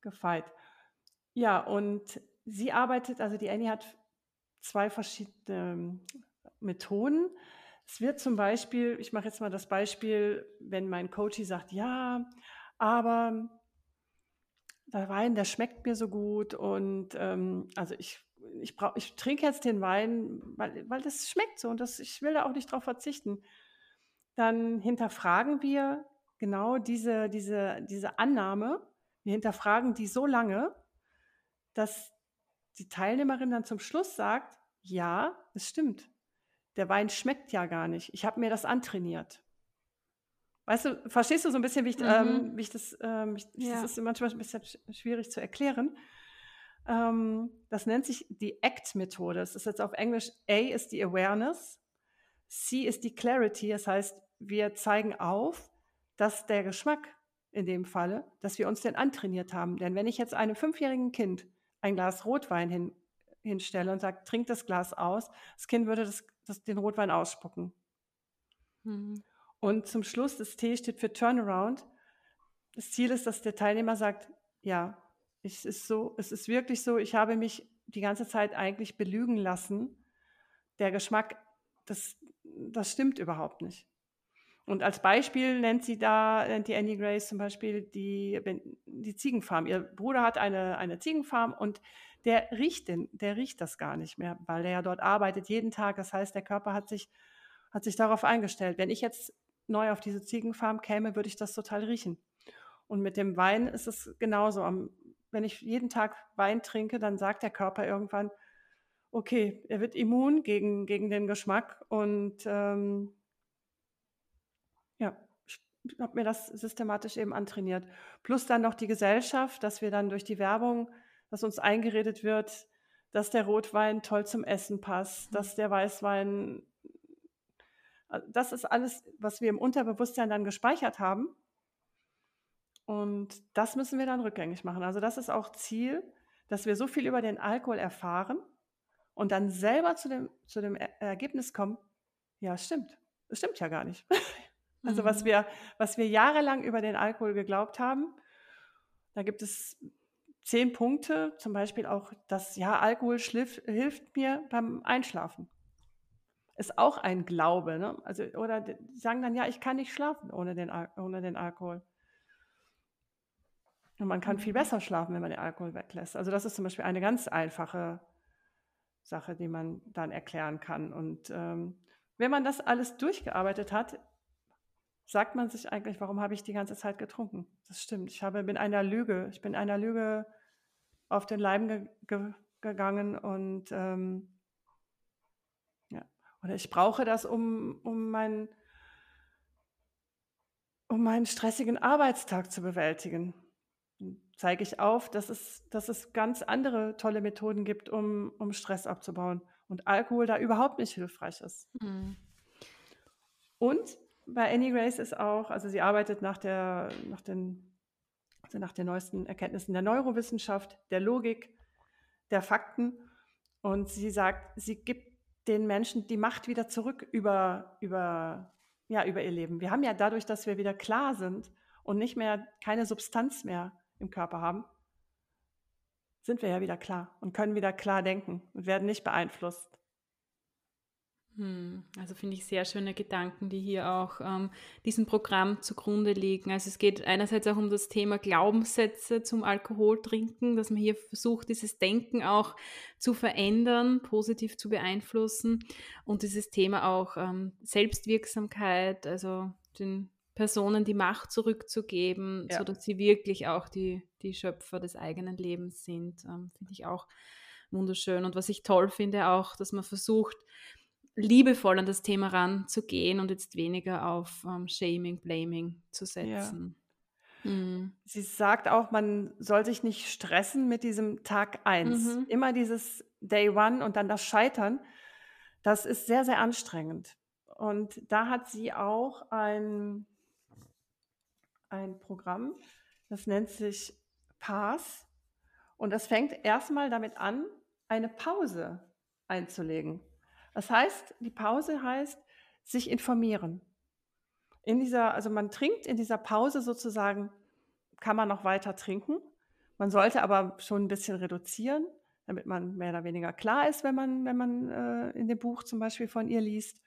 gefeit. Ja, und sie arbeitet, also die Annie hat zwei verschiedene ähm, Methoden. Es wird zum Beispiel, ich mache jetzt mal das Beispiel, wenn mein Coach sagt, ja, aber der Wein, der schmeckt mir so gut und ähm, also ich, ich, brauch, ich trinke jetzt den Wein, weil, weil das schmeckt so und das, ich will da auch nicht drauf verzichten. Dann hinterfragen wir genau diese, diese, diese Annahme, wir hinterfragen die so lange, dass die Teilnehmerin dann zum Schluss sagt, ja, es stimmt. Der Wein schmeckt ja gar nicht. Ich habe mir das antrainiert. Weißt du, verstehst du so ein bisschen, wie ich, mhm. ähm, wie ich das, ähm, ich, ja. das ist manchmal ein bisschen schwierig zu erklären. Ähm, das nennt sich die ACT-Methode. Das ist jetzt auf Englisch, A ist die Awareness, C ist die Clarity. Das heißt, wir zeigen auf, dass der Geschmack in dem Falle, dass wir uns den antrainiert haben. Denn wenn ich jetzt einem fünfjährigen Kind ein Glas Rotwein hin, hinstelle und sage, trink das Glas aus, das Kind würde das, das, den Rotwein ausspucken. Mhm. Und zum Schluss, das T steht für Turnaround. Das Ziel ist, dass der Teilnehmer sagt, ja, es ist so, es ist wirklich so, ich habe mich die ganze Zeit eigentlich belügen lassen. Der Geschmack, das, das stimmt überhaupt nicht. Und als Beispiel nennt sie da, nennt die Annie Grace zum Beispiel die, die Ziegenfarm. Ihr Bruder hat eine, eine Ziegenfarm und der riecht, den, der riecht das gar nicht mehr, weil er ja dort arbeitet jeden Tag. Das heißt, der Körper hat sich, hat sich darauf eingestellt. Wenn ich jetzt neu auf diese Ziegenfarm käme, würde ich das total riechen. Und mit dem Wein ist es genauso. Wenn ich jeden Tag Wein trinke, dann sagt der Körper irgendwann, okay, er wird immun gegen, gegen den Geschmack und ähm, habe mir das systematisch eben antrainiert. Plus dann noch die Gesellschaft, dass wir dann durch die Werbung, dass uns eingeredet wird, dass der Rotwein toll zum Essen passt, mhm. dass der Weißwein, äh, das ist alles, was wir im Unterbewusstsein dann gespeichert haben. Und das müssen wir dann rückgängig machen. Also das ist auch Ziel, dass wir so viel über den Alkohol erfahren und dann selber zu dem, zu dem Ergebnis kommen, ja, stimmt. Es stimmt ja gar nicht. Also was mhm. wir, was wir jahrelang über den Alkohol geglaubt haben, da gibt es zehn Punkte, zum Beispiel auch, dass ja, Alkohol schliff, hilft mir beim Einschlafen. Ist auch ein Glaube. Ne? Also, oder die sagen dann, ja, ich kann nicht schlafen ohne den, ohne den Alkohol. Und man kann viel mhm. besser schlafen, wenn man den Alkohol weglässt. Also das ist zum Beispiel eine ganz einfache Sache, die man dann erklären kann. Und ähm, wenn man das alles durchgearbeitet hat, sagt man sich eigentlich, warum habe ich die ganze Zeit getrunken? Das stimmt. Ich habe, bin einer Lüge, ich bin einer Lüge auf den Leim ge ge gegangen und ähm, ja, oder ich brauche das, um, um, mein, um meinen stressigen Arbeitstag zu bewältigen. Dann zeige ich auf, dass es, dass es ganz andere tolle Methoden gibt, um, um Stress abzubauen und Alkohol da überhaupt nicht hilfreich ist. Mhm. Und bei Annie Grace ist auch, also sie arbeitet nach, der, nach, den, also nach den neuesten Erkenntnissen der Neurowissenschaft, der Logik, der Fakten. Und sie sagt, sie gibt den Menschen die Macht wieder zurück über, über, ja, über ihr Leben. Wir haben ja dadurch, dass wir wieder klar sind und nicht mehr keine Substanz mehr im Körper haben, sind wir ja wieder klar und können wieder klar denken und werden nicht beeinflusst also finde ich sehr schöne Gedanken, die hier auch ähm, diesem Programm zugrunde liegen. Also es geht einerseits auch um das Thema Glaubenssätze zum Alkoholtrinken, dass man hier versucht, dieses Denken auch zu verändern, positiv zu beeinflussen und dieses Thema auch ähm, Selbstwirksamkeit, also den Personen die Macht zurückzugeben, ja. sodass sie wirklich auch die, die Schöpfer des eigenen Lebens sind, ähm, finde ich auch wunderschön. Und was ich toll finde auch, dass man versucht, liebevoll an das Thema ranzugehen und jetzt weniger auf ähm, Shaming, Blaming zu setzen. Ja. Mhm. Sie sagt auch, man soll sich nicht stressen mit diesem Tag 1. Mhm. Immer dieses Day One und dann das Scheitern, das ist sehr, sehr anstrengend. Und da hat sie auch ein, ein Programm, das nennt sich Pass. Und das fängt erstmal damit an, eine Pause einzulegen. Das heißt, die Pause heißt, sich informieren. In dieser, also man trinkt in dieser Pause sozusagen, kann man noch weiter trinken. Man sollte aber schon ein bisschen reduzieren, damit man mehr oder weniger klar ist, wenn man, wenn man äh, in dem Buch zum Beispiel von ihr liest.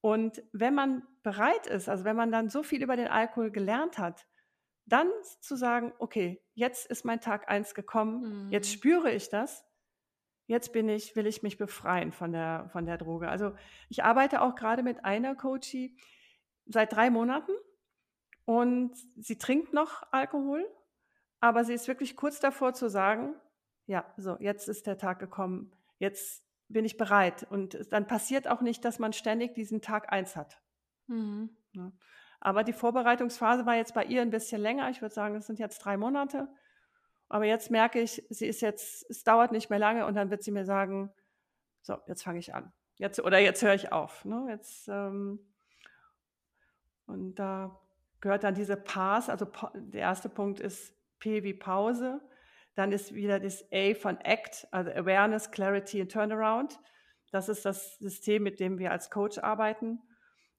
Und wenn man bereit ist, also wenn man dann so viel über den Alkohol gelernt hat, dann zu sagen, okay, jetzt ist mein Tag eins gekommen, mhm. jetzt spüre ich das jetzt bin ich, will ich mich befreien von der, von der Droge. Also ich arbeite auch gerade mit einer Coachie seit drei Monaten und sie trinkt noch Alkohol, aber sie ist wirklich kurz davor zu sagen, ja, so, jetzt ist der Tag gekommen, jetzt bin ich bereit. Und dann passiert auch nicht, dass man ständig diesen Tag eins hat. Mhm. Ja. Aber die Vorbereitungsphase war jetzt bei ihr ein bisschen länger. Ich würde sagen, es sind jetzt drei Monate. Aber jetzt merke ich, sie ist jetzt, es dauert nicht mehr lange und dann wird sie mir sagen, so, jetzt fange ich an. Jetzt, oder jetzt höre ich auf. Ne? Jetzt, ähm, und da gehört dann diese Pause, also der erste Punkt ist P wie Pause. Dann ist wieder das A von ACT, also Awareness, Clarity and Turnaround. Das ist das System, mit dem wir als Coach arbeiten.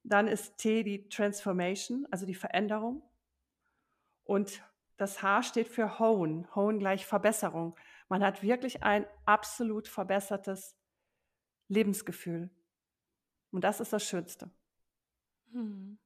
Dann ist T die Transformation, also die Veränderung. Und das H steht für Hone. Hone gleich Verbesserung. Man hat wirklich ein absolut verbessertes Lebensgefühl. Und das ist das Schönste. Hm.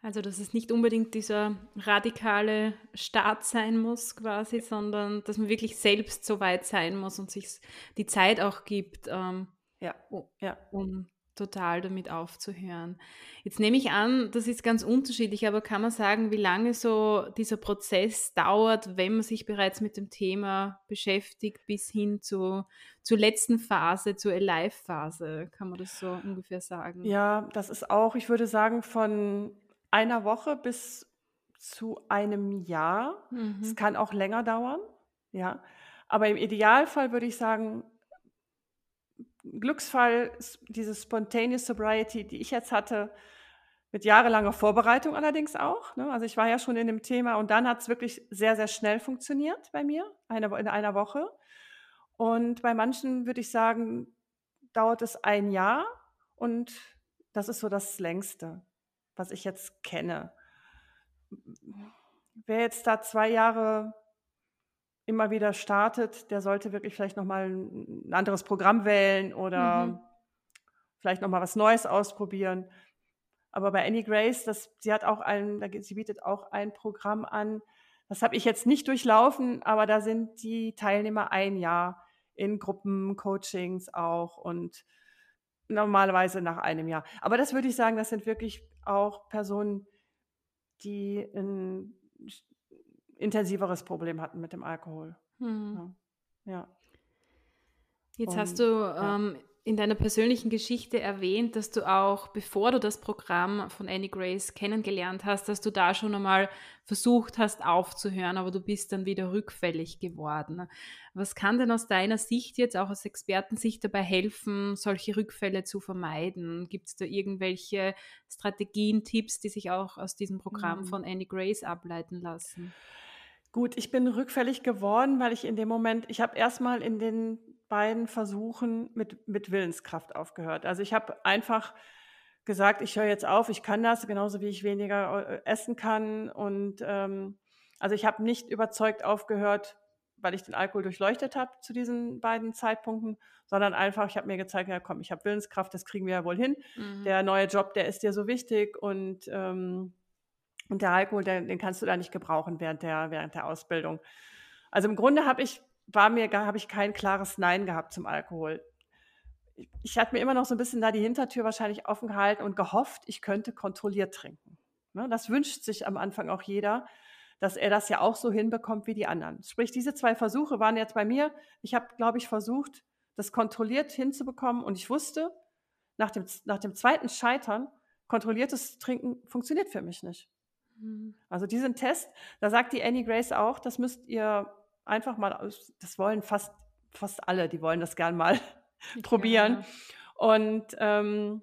Also, dass es nicht unbedingt dieser radikale Start sein muss, quasi, sondern dass man wirklich selbst so weit sein muss und sich die Zeit auch gibt, ähm, ja. Ja. um total damit aufzuhören. Jetzt nehme ich an, das ist ganz unterschiedlich, aber kann man sagen, wie lange so dieser Prozess dauert, wenn man sich bereits mit dem Thema beschäftigt, bis hin zu, zur letzten Phase, zur Alive-Phase? Kann man das so ungefähr sagen? Ja, das ist auch, ich würde sagen, von einer Woche bis zu einem Jahr. Mhm. Es kann auch länger dauern, ja. Aber im Idealfall würde ich sagen, Glücksfall, diese Spontaneous Sobriety, die ich jetzt hatte, mit jahrelanger Vorbereitung allerdings auch. Ne? Also ich war ja schon in dem Thema und dann hat es wirklich sehr, sehr schnell funktioniert bei mir, eine, in einer Woche. Und bei manchen würde ich sagen, dauert es ein Jahr und das ist so das längste, was ich jetzt kenne. Wer jetzt da zwei Jahre immer wieder startet, der sollte wirklich vielleicht nochmal ein anderes Programm wählen oder mhm. vielleicht nochmal was Neues ausprobieren. Aber bei Annie Grace, das, sie hat auch ein, sie bietet auch ein Programm an. Das habe ich jetzt nicht durchlaufen, aber da sind die Teilnehmer ein Jahr in Gruppen, Coachings auch und normalerweise nach einem Jahr. Aber das würde ich sagen, das sind wirklich auch Personen, die ein intensiveres Problem hatten mit dem Alkohol. Hm. Ja. ja. Jetzt Und, hast du ja. ähm, in deiner persönlichen Geschichte erwähnt, dass du auch, bevor du das Programm von Annie Grace kennengelernt hast, dass du da schon einmal versucht hast aufzuhören, aber du bist dann wieder rückfällig geworden. Was kann denn aus deiner Sicht jetzt auch aus Expertensicht dabei helfen, solche Rückfälle zu vermeiden? Gibt es da irgendwelche Strategien, Tipps, die sich auch aus diesem Programm mhm. von Annie Grace ableiten lassen? Gut, ich bin rückfällig geworden, weil ich in dem Moment, ich habe erstmal in den beiden Versuchen mit, mit Willenskraft aufgehört. Also ich habe einfach gesagt, ich höre jetzt auf, ich kann das, genauso wie ich weniger äh, essen kann. Und ähm, also ich habe nicht überzeugt aufgehört, weil ich den Alkohol durchleuchtet habe zu diesen beiden Zeitpunkten, sondern einfach, ich habe mir gezeigt, ja komm, ich habe Willenskraft, das kriegen wir ja wohl hin. Mhm. Der neue Job, der ist dir so wichtig und ähm, und der Alkohol, den, den kannst du da nicht gebrauchen während der, während der Ausbildung. Also im Grunde habe ich, war mir, habe ich kein klares Nein gehabt zum Alkohol. Ich, ich hatte mir immer noch so ein bisschen da die Hintertür wahrscheinlich offen gehalten und gehofft, ich könnte kontrolliert trinken. Ne, das wünscht sich am Anfang auch jeder, dass er das ja auch so hinbekommt wie die anderen. Sprich, diese zwei Versuche waren jetzt bei mir. Ich habe, glaube ich, versucht, das kontrolliert hinzubekommen und ich wusste, nach dem, nach dem zweiten Scheitern, kontrolliertes Trinken funktioniert für mich nicht. Mhm. Also diesen Test, da sagt die Annie Grace auch, das müsst ihr einfach mal, das wollen fast, fast alle, die wollen das gern mal probieren. Ja. Und ähm,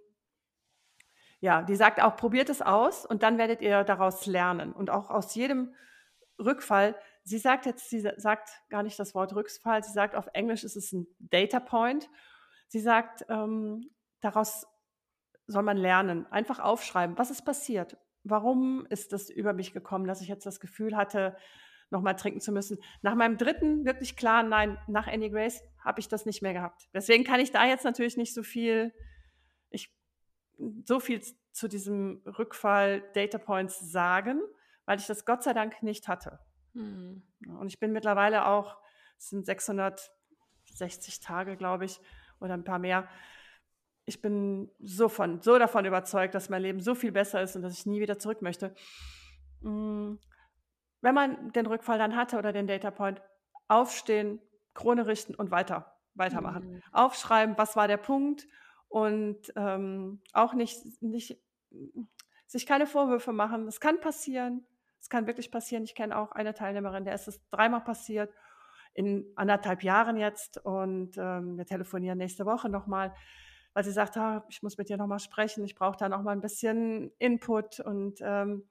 ja, die sagt auch, probiert es aus und dann werdet ihr daraus lernen. Und auch aus jedem Rückfall, sie sagt jetzt, sie sagt gar nicht das Wort Rückfall, sie sagt auf Englisch ist es ein Data Point. Sie sagt, ähm, daraus soll man lernen, einfach aufschreiben, was ist passiert warum ist das über mich gekommen, dass ich jetzt das Gefühl hatte, nochmal trinken zu müssen. Nach meinem dritten wirklich klar Nein, nach Annie Grace, habe ich das nicht mehr gehabt. Deswegen kann ich da jetzt natürlich nicht so viel, ich, so viel zu diesem Rückfall Data Points sagen, weil ich das Gott sei Dank nicht hatte. Mhm. Und ich bin mittlerweile auch, es sind 660 Tage, glaube ich, oder ein paar mehr, ich bin so, von, so davon überzeugt, dass mein Leben so viel besser ist und dass ich nie wieder zurück möchte. Mm, wenn man den Rückfall dann hatte oder den Data Point, aufstehen, Krone richten und weiter, weitermachen. Mhm. Aufschreiben, was war der Punkt und ähm, auch nicht, nicht, sich keine Vorwürfe machen. Es kann passieren, es kann wirklich passieren. Ich kenne auch eine Teilnehmerin, der ist es dreimal passiert, in anderthalb Jahren jetzt und ähm, wir telefonieren nächste Woche nochmal weil sie sagt, ah, ich muss mit dir nochmal sprechen, ich brauche da nochmal ein bisschen Input und ähm,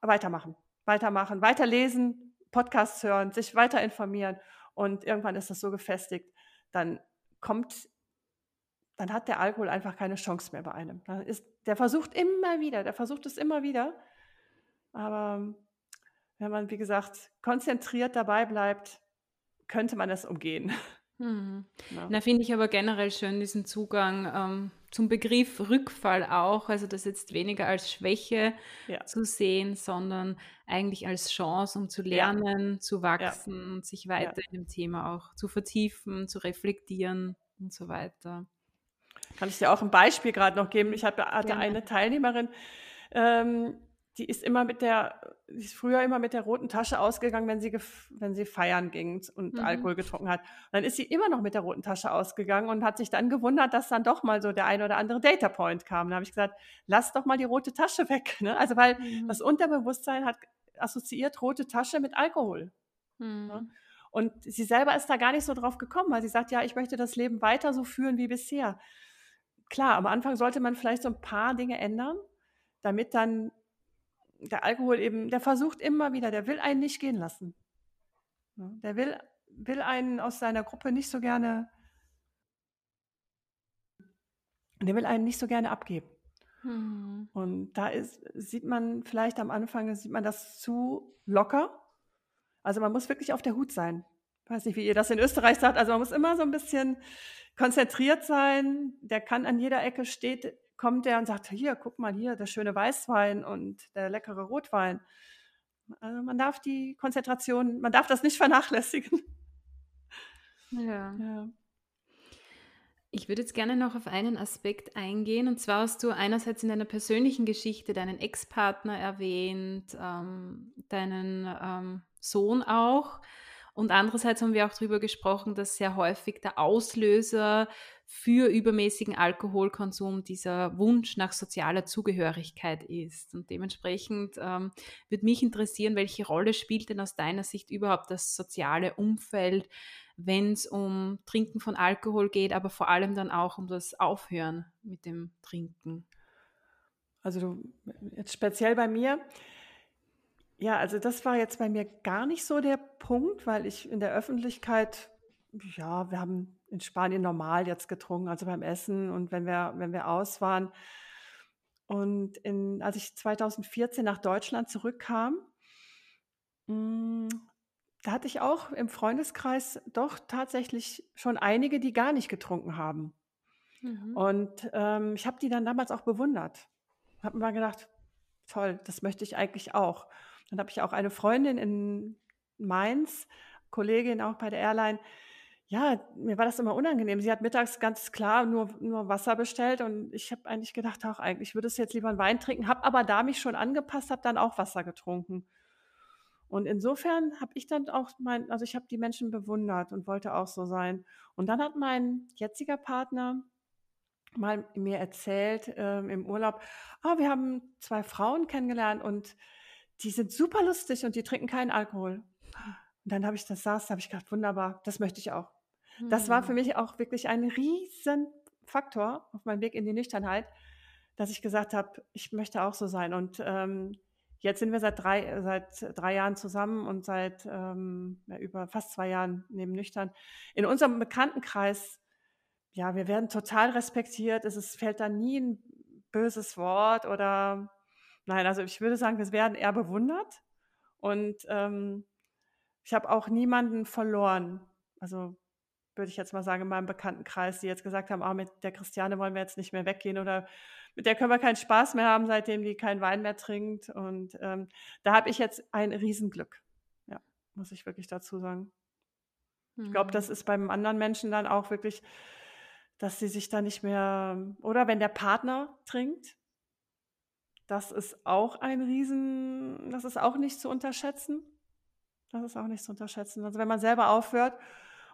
weitermachen, weitermachen, weiterlesen, Podcasts hören, sich weiter informieren und irgendwann ist das so gefestigt, dann kommt dann hat der Alkohol einfach keine Chance mehr bei einem. Dann ist, der versucht immer wieder, der versucht es immer wieder. Aber wenn man, wie gesagt, konzentriert dabei bleibt, könnte man es umgehen. Mhm. Ja. Da finde ich aber generell schön diesen Zugang ähm, zum Begriff Rückfall auch, also das jetzt weniger als Schwäche ja. zu sehen, sondern eigentlich als Chance, um zu lernen, ja. zu wachsen und sich weiter in dem Thema auch zu vertiefen, zu reflektieren und so weiter. Kann ich dir auch ein Beispiel gerade noch geben? Ich hatte, hatte eine Teilnehmerin, ähm, die ist immer mit der, die ist früher immer mit der roten Tasche ausgegangen, wenn sie, wenn sie feiern ging und mhm. Alkohol getrunken hat. Und dann ist sie immer noch mit der roten Tasche ausgegangen und hat sich dann gewundert, dass dann doch mal so der ein oder andere Data Point kam. Da habe ich gesagt, lass doch mal die rote Tasche weg. Ne? Also weil mhm. das Unterbewusstsein hat assoziiert rote Tasche mit Alkohol. Mhm. Ne? Und sie selber ist da gar nicht so drauf gekommen, weil sie sagt, ja, ich möchte das Leben weiter so führen wie bisher. Klar, am Anfang sollte man vielleicht so ein paar Dinge ändern, damit dann der Alkohol eben, der versucht immer wieder, der will einen nicht gehen lassen. Der will, will einen aus seiner Gruppe nicht so gerne, der will einen nicht so gerne abgeben. Mhm. Und da ist, sieht man vielleicht am Anfang, sieht man das zu locker. Also man muss wirklich auf der Hut sein. Ich weiß nicht, wie ihr das in Österreich sagt. Also man muss immer so ein bisschen konzentriert sein. Der kann an jeder Ecke steht kommt er und sagt, hier, guck mal hier, der schöne Weißwein und der leckere Rotwein. Also man darf die Konzentration, man darf das nicht vernachlässigen. Ja. ja. Ich würde jetzt gerne noch auf einen Aspekt eingehen. Und zwar hast du einerseits in deiner persönlichen Geschichte deinen Ex-Partner erwähnt, ähm, deinen ähm, Sohn auch. Und andererseits haben wir auch darüber gesprochen, dass sehr häufig der Auslöser für übermäßigen Alkoholkonsum dieser Wunsch nach sozialer Zugehörigkeit ist. Und dementsprechend ähm, würde mich interessieren, welche Rolle spielt denn aus deiner Sicht überhaupt das soziale Umfeld, wenn es um Trinken von Alkohol geht, aber vor allem dann auch um das Aufhören mit dem Trinken? Also jetzt speziell bei mir, ja, also das war jetzt bei mir gar nicht so der Punkt, weil ich in der Öffentlichkeit, ja, wir haben in Spanien normal jetzt getrunken, also beim Essen und wenn wir, wenn wir aus waren. Und in, als ich 2014 nach Deutschland zurückkam, mh, hm, da hatte ich auch im Freundeskreis doch tatsächlich schon einige, die gar nicht getrunken haben. Mhm. Und ähm, ich habe die dann damals auch bewundert. Habe mir gedacht, toll, das möchte ich eigentlich auch. Dann habe ich auch eine Freundin in Mainz, Kollegin auch bei der Airline. Ja, mir war das immer unangenehm. Sie hat mittags ganz klar nur, nur Wasser bestellt und ich habe eigentlich gedacht, auch eigentlich würde es jetzt lieber einen Wein trinken, habe aber da mich schon angepasst, habe dann auch Wasser getrunken. Und insofern habe ich dann auch mein, also ich habe die Menschen bewundert und wollte auch so sein. Und dann hat mein jetziger Partner mal mir erzählt äh, im Urlaub, oh, wir haben zwei Frauen kennengelernt und die sind super lustig und die trinken keinen Alkohol. Und dann habe ich das saß, habe ich gedacht, wunderbar, das möchte ich auch. Das war für hm. mich auch wirklich ein riesen Faktor auf meinem Weg in die Nüchternheit, dass ich gesagt habe, ich möchte auch so sein. Und ähm, jetzt sind wir seit drei, seit drei Jahren zusammen und seit ähm, ja, über fast zwei Jahren neben Nüchtern. In unserem Bekanntenkreis, ja, wir werden total respektiert. Es ist, fällt da nie ein böses Wort oder Nein, also ich würde sagen, wir werden eher bewundert und ähm, ich habe auch niemanden verloren. Also würde ich jetzt mal sagen, in meinem Bekanntenkreis, die jetzt gesagt haben, ah, mit der Christiane wollen wir jetzt nicht mehr weggehen oder mit der können wir keinen Spaß mehr haben, seitdem die keinen Wein mehr trinkt. Und ähm, da habe ich jetzt ein Riesenglück. Ja, muss ich wirklich dazu sagen. Ich glaube, das mhm. ist beim anderen Menschen dann auch wirklich, dass sie sich da nicht mehr, oder wenn der Partner trinkt, das ist auch ein Riesen, das ist auch nicht zu unterschätzen. Das ist auch nicht zu unterschätzen. Also wenn man selber aufhört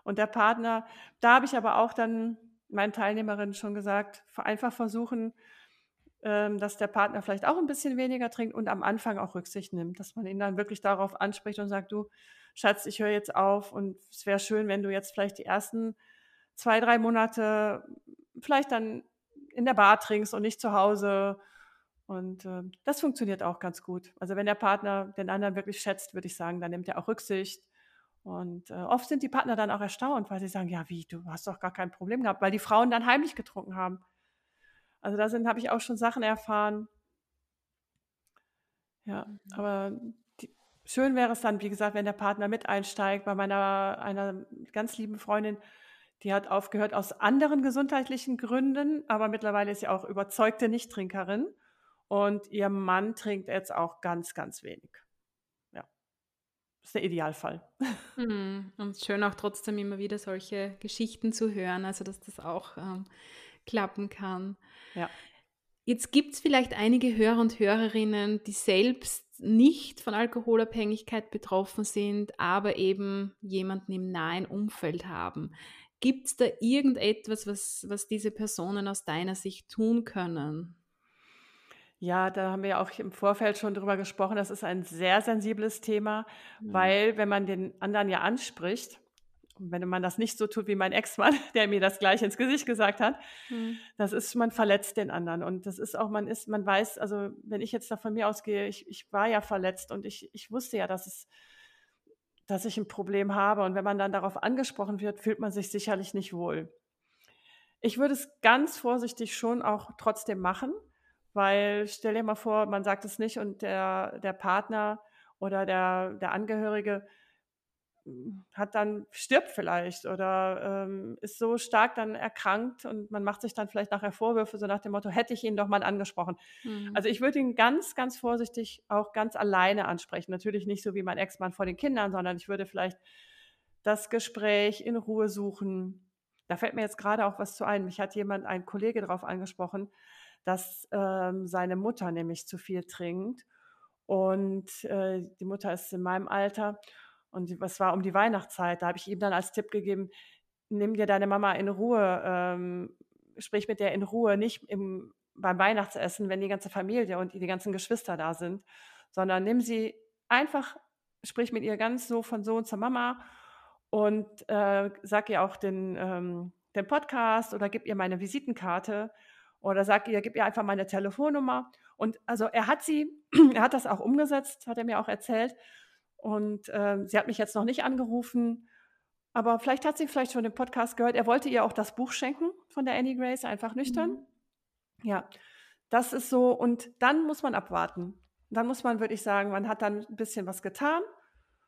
und der Partner, da habe ich aber auch dann meinen Teilnehmerinnen schon gesagt, einfach versuchen, ähm, dass der Partner vielleicht auch ein bisschen weniger trinkt und am Anfang auch Rücksicht nimmt, dass man ihn dann wirklich darauf anspricht und sagt, du Schatz, ich höre jetzt auf und es wäre schön, wenn du jetzt vielleicht die ersten zwei, drei Monate vielleicht dann in der Bar trinkst und nicht zu Hause und äh, das funktioniert auch ganz gut. Also wenn der Partner den anderen wirklich schätzt, würde ich sagen, dann nimmt er auch Rücksicht Und äh, oft sind die Partner dann auch erstaunt, weil sie sagen, ja, wie, du hast doch gar kein Problem gehabt, weil die Frauen dann heimlich getrunken haben. Also da sind, habe ich auch schon Sachen erfahren. Ja, mhm. aber die, schön wäre es dann, wie gesagt, wenn der Partner mit einsteigt. Bei meiner einer ganz lieben Freundin, die hat aufgehört aus anderen gesundheitlichen Gründen, aber mittlerweile ist sie auch überzeugte Nichttrinkerin. Und ihr Mann trinkt jetzt auch ganz, ganz wenig. Ja, das ist der Idealfall. Mhm. Und schön auch trotzdem immer wieder solche Geschichten zu hören, also dass das auch ähm, klappen kann. Ja. Jetzt gibt es vielleicht einige Hörer und Hörerinnen, die selbst nicht von Alkoholabhängigkeit betroffen sind, aber eben jemanden im nahen Umfeld haben. Gibt es da irgendetwas, was, was diese Personen aus deiner Sicht tun können? Ja, da haben wir ja auch im Vorfeld schon drüber gesprochen. Das ist ein sehr sensibles Thema, mhm. weil wenn man den anderen ja anspricht, und wenn man das nicht so tut wie mein Ex-Mann, der mir das gleich ins Gesicht gesagt hat, mhm. das ist, man verletzt den anderen. Und das ist auch, man ist, man weiß, also wenn ich jetzt da von mir ausgehe, ich, ich war ja verletzt und ich, ich wusste ja, dass es, dass ich ein Problem habe. Und wenn man dann darauf angesprochen wird, fühlt man sich sicherlich nicht wohl. Ich würde es ganz vorsichtig schon auch trotzdem machen, weil stell dir mal vor, man sagt es nicht und der, der Partner oder der, der Angehörige hm, hat dann, stirbt vielleicht oder ähm, ist so stark dann erkrankt und man macht sich dann vielleicht nachher Vorwürfe, so nach dem Motto, hätte ich ihn doch mal angesprochen. Mhm. Also ich würde ihn ganz, ganz vorsichtig auch ganz alleine ansprechen. Natürlich nicht so wie mein Ex-Mann vor den Kindern, sondern ich würde vielleicht das Gespräch in Ruhe suchen. Da fällt mir jetzt gerade auch was zu ein. Mich hat jemand, ein Kollege darauf angesprochen, dass ähm, seine Mutter nämlich zu viel trinkt. Und äh, die Mutter ist in meinem Alter. Und es war um die Weihnachtszeit. Da habe ich ihm dann als Tipp gegeben, nimm dir deine Mama in Ruhe, ähm, sprich mit der in Ruhe, nicht im, beim Weihnachtsessen, wenn die ganze Familie und die ganzen Geschwister da sind, sondern nimm sie einfach, sprich mit ihr ganz so von Sohn zur Mama und äh, sag ihr auch den, ähm, den Podcast oder gib ihr meine Visitenkarte oder sag ihr, gib ihr einfach meine Telefonnummer. Und also er hat sie, er hat das auch umgesetzt, hat er mir auch erzählt. Und äh, sie hat mich jetzt noch nicht angerufen, aber vielleicht hat sie vielleicht schon den Podcast gehört. Er wollte ihr auch das Buch schenken von der Annie Grace, einfach nüchtern. Mhm. Ja, das ist so. Und dann muss man abwarten. Dann muss man wirklich sagen, man hat dann ein bisschen was getan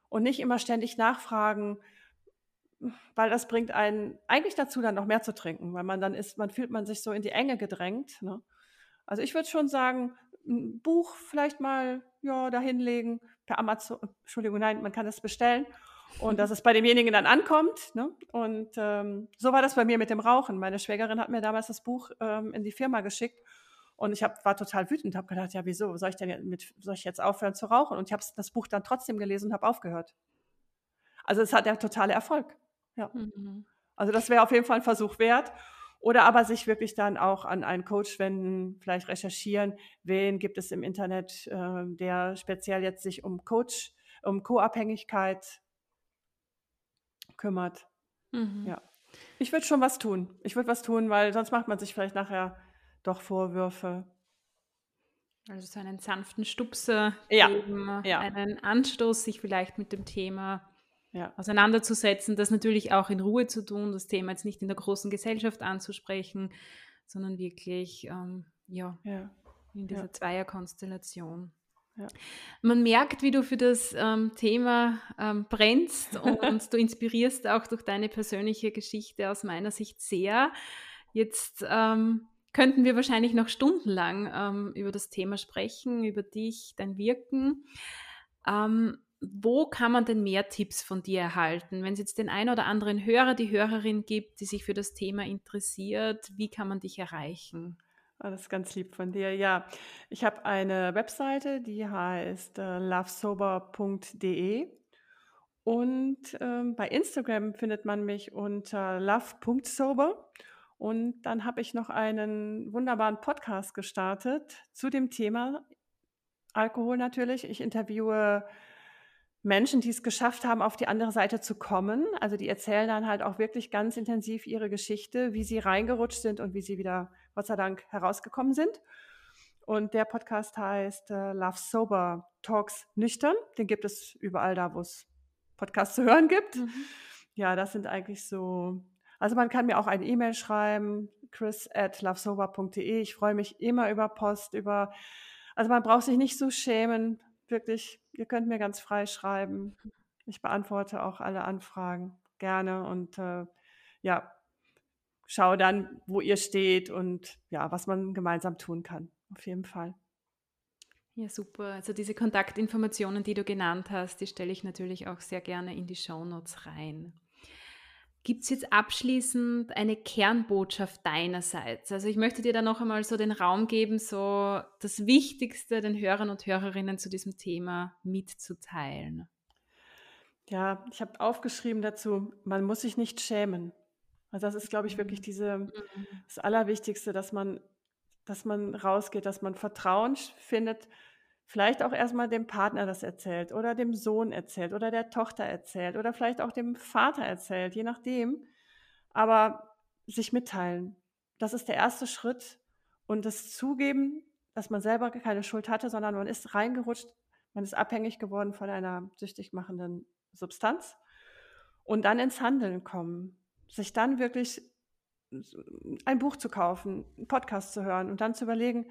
und nicht immer ständig nachfragen, weil das bringt einen eigentlich dazu, dann noch mehr zu trinken, weil man dann ist, man fühlt man sich so in die Enge gedrängt. Ne? Also ich würde schon sagen, ein Buch vielleicht mal ja dahinlegen per Amazon. Entschuldigung, nein, man kann das bestellen und dass es bei demjenigen dann ankommt. Ne? Und ähm, so war das bei mir mit dem Rauchen. Meine Schwägerin hat mir damals das Buch ähm, in die Firma geschickt und ich hab, war total wütend, habe gedacht, ja wieso, soll ich denn mit, soll ich jetzt aufhören zu rauchen? Und ich habe das Buch dann trotzdem gelesen und habe aufgehört. Also es hat ja totale Erfolg. Ja. Mhm. Also das wäre auf jeden Fall ein Versuch wert. Oder aber sich wirklich dann auch an einen Coach wenden, vielleicht recherchieren, wen gibt es im Internet, äh, der speziell jetzt sich um Coach, um Co-Abhängigkeit kümmert. Mhm. Ja. Ich würde schon was tun. Ich würde was tun, weil sonst macht man sich vielleicht nachher doch Vorwürfe. Also so einen sanften Stupser ja. geben, ja. einen Anstoß, sich vielleicht mit dem Thema ja. auseinanderzusetzen, das natürlich auch in Ruhe zu tun, das Thema jetzt nicht in der großen Gesellschaft anzusprechen, sondern wirklich ähm, ja, ja, in dieser ja. Zweierkonstellation. Ja. Man merkt, wie du für das ähm, Thema ähm, brennst und du inspirierst auch durch deine persönliche Geschichte aus meiner Sicht sehr. Jetzt ähm, könnten wir wahrscheinlich noch stundenlang ähm, über das Thema sprechen, über dich, dein Wirken. Ähm, wo kann man denn mehr Tipps von dir erhalten? Wenn es jetzt den einen oder anderen Hörer, die Hörerin gibt, die sich für das Thema interessiert, wie kann man dich erreichen? Oh, das ist ganz lieb von dir. Ja, ich habe eine Webseite, die heißt äh, lovesober.de und ähm, bei Instagram findet man mich unter love.sober. Und dann habe ich noch einen wunderbaren Podcast gestartet zu dem Thema Alkohol natürlich. Ich interviewe Menschen, die es geschafft haben, auf die andere Seite zu kommen. Also die erzählen dann halt auch wirklich ganz intensiv ihre Geschichte, wie sie reingerutscht sind und wie sie wieder, Gott sei Dank, herausgekommen sind. Und der Podcast heißt äh, Love Sober Talks Nüchtern. Den gibt es überall da, wo es Podcast zu hören gibt. Mhm. Ja, das sind eigentlich so. Also man kann mir auch eine E-Mail schreiben, chris at lovesober.de. Ich freue mich immer über Post, über, also man braucht sich nicht so schämen, wirklich, ihr könnt mir ganz frei schreiben. Ich beantworte auch alle Anfragen gerne und äh, ja, schau dann, wo ihr steht und ja, was man gemeinsam tun kann. Auf jeden Fall. Ja, super. Also diese Kontaktinformationen, die du genannt hast, die stelle ich natürlich auch sehr gerne in die Shownotes rein. Gibt es jetzt abschließend eine Kernbotschaft deinerseits? Also ich möchte dir da noch einmal so den Raum geben, so das Wichtigste den Hörern und Hörerinnen zu diesem Thema mitzuteilen. Ja, ich habe aufgeschrieben dazu, man muss sich nicht schämen. Also das ist, glaube ich, wirklich mhm. diese, mhm. das Allerwichtigste, dass man, dass man rausgeht, dass man Vertrauen findet, vielleicht auch erstmal dem Partner das erzählt oder dem Sohn erzählt oder der Tochter erzählt oder vielleicht auch dem Vater erzählt, je nachdem. Aber sich mitteilen, das ist der erste Schritt. Und das Zugeben, dass man selber keine Schuld hatte, sondern man ist reingerutscht, man ist abhängig geworden von einer süchtig machenden Substanz. Und dann ins Handeln kommen, sich dann wirklich ein Buch zu kaufen, einen Podcast zu hören und dann zu überlegen,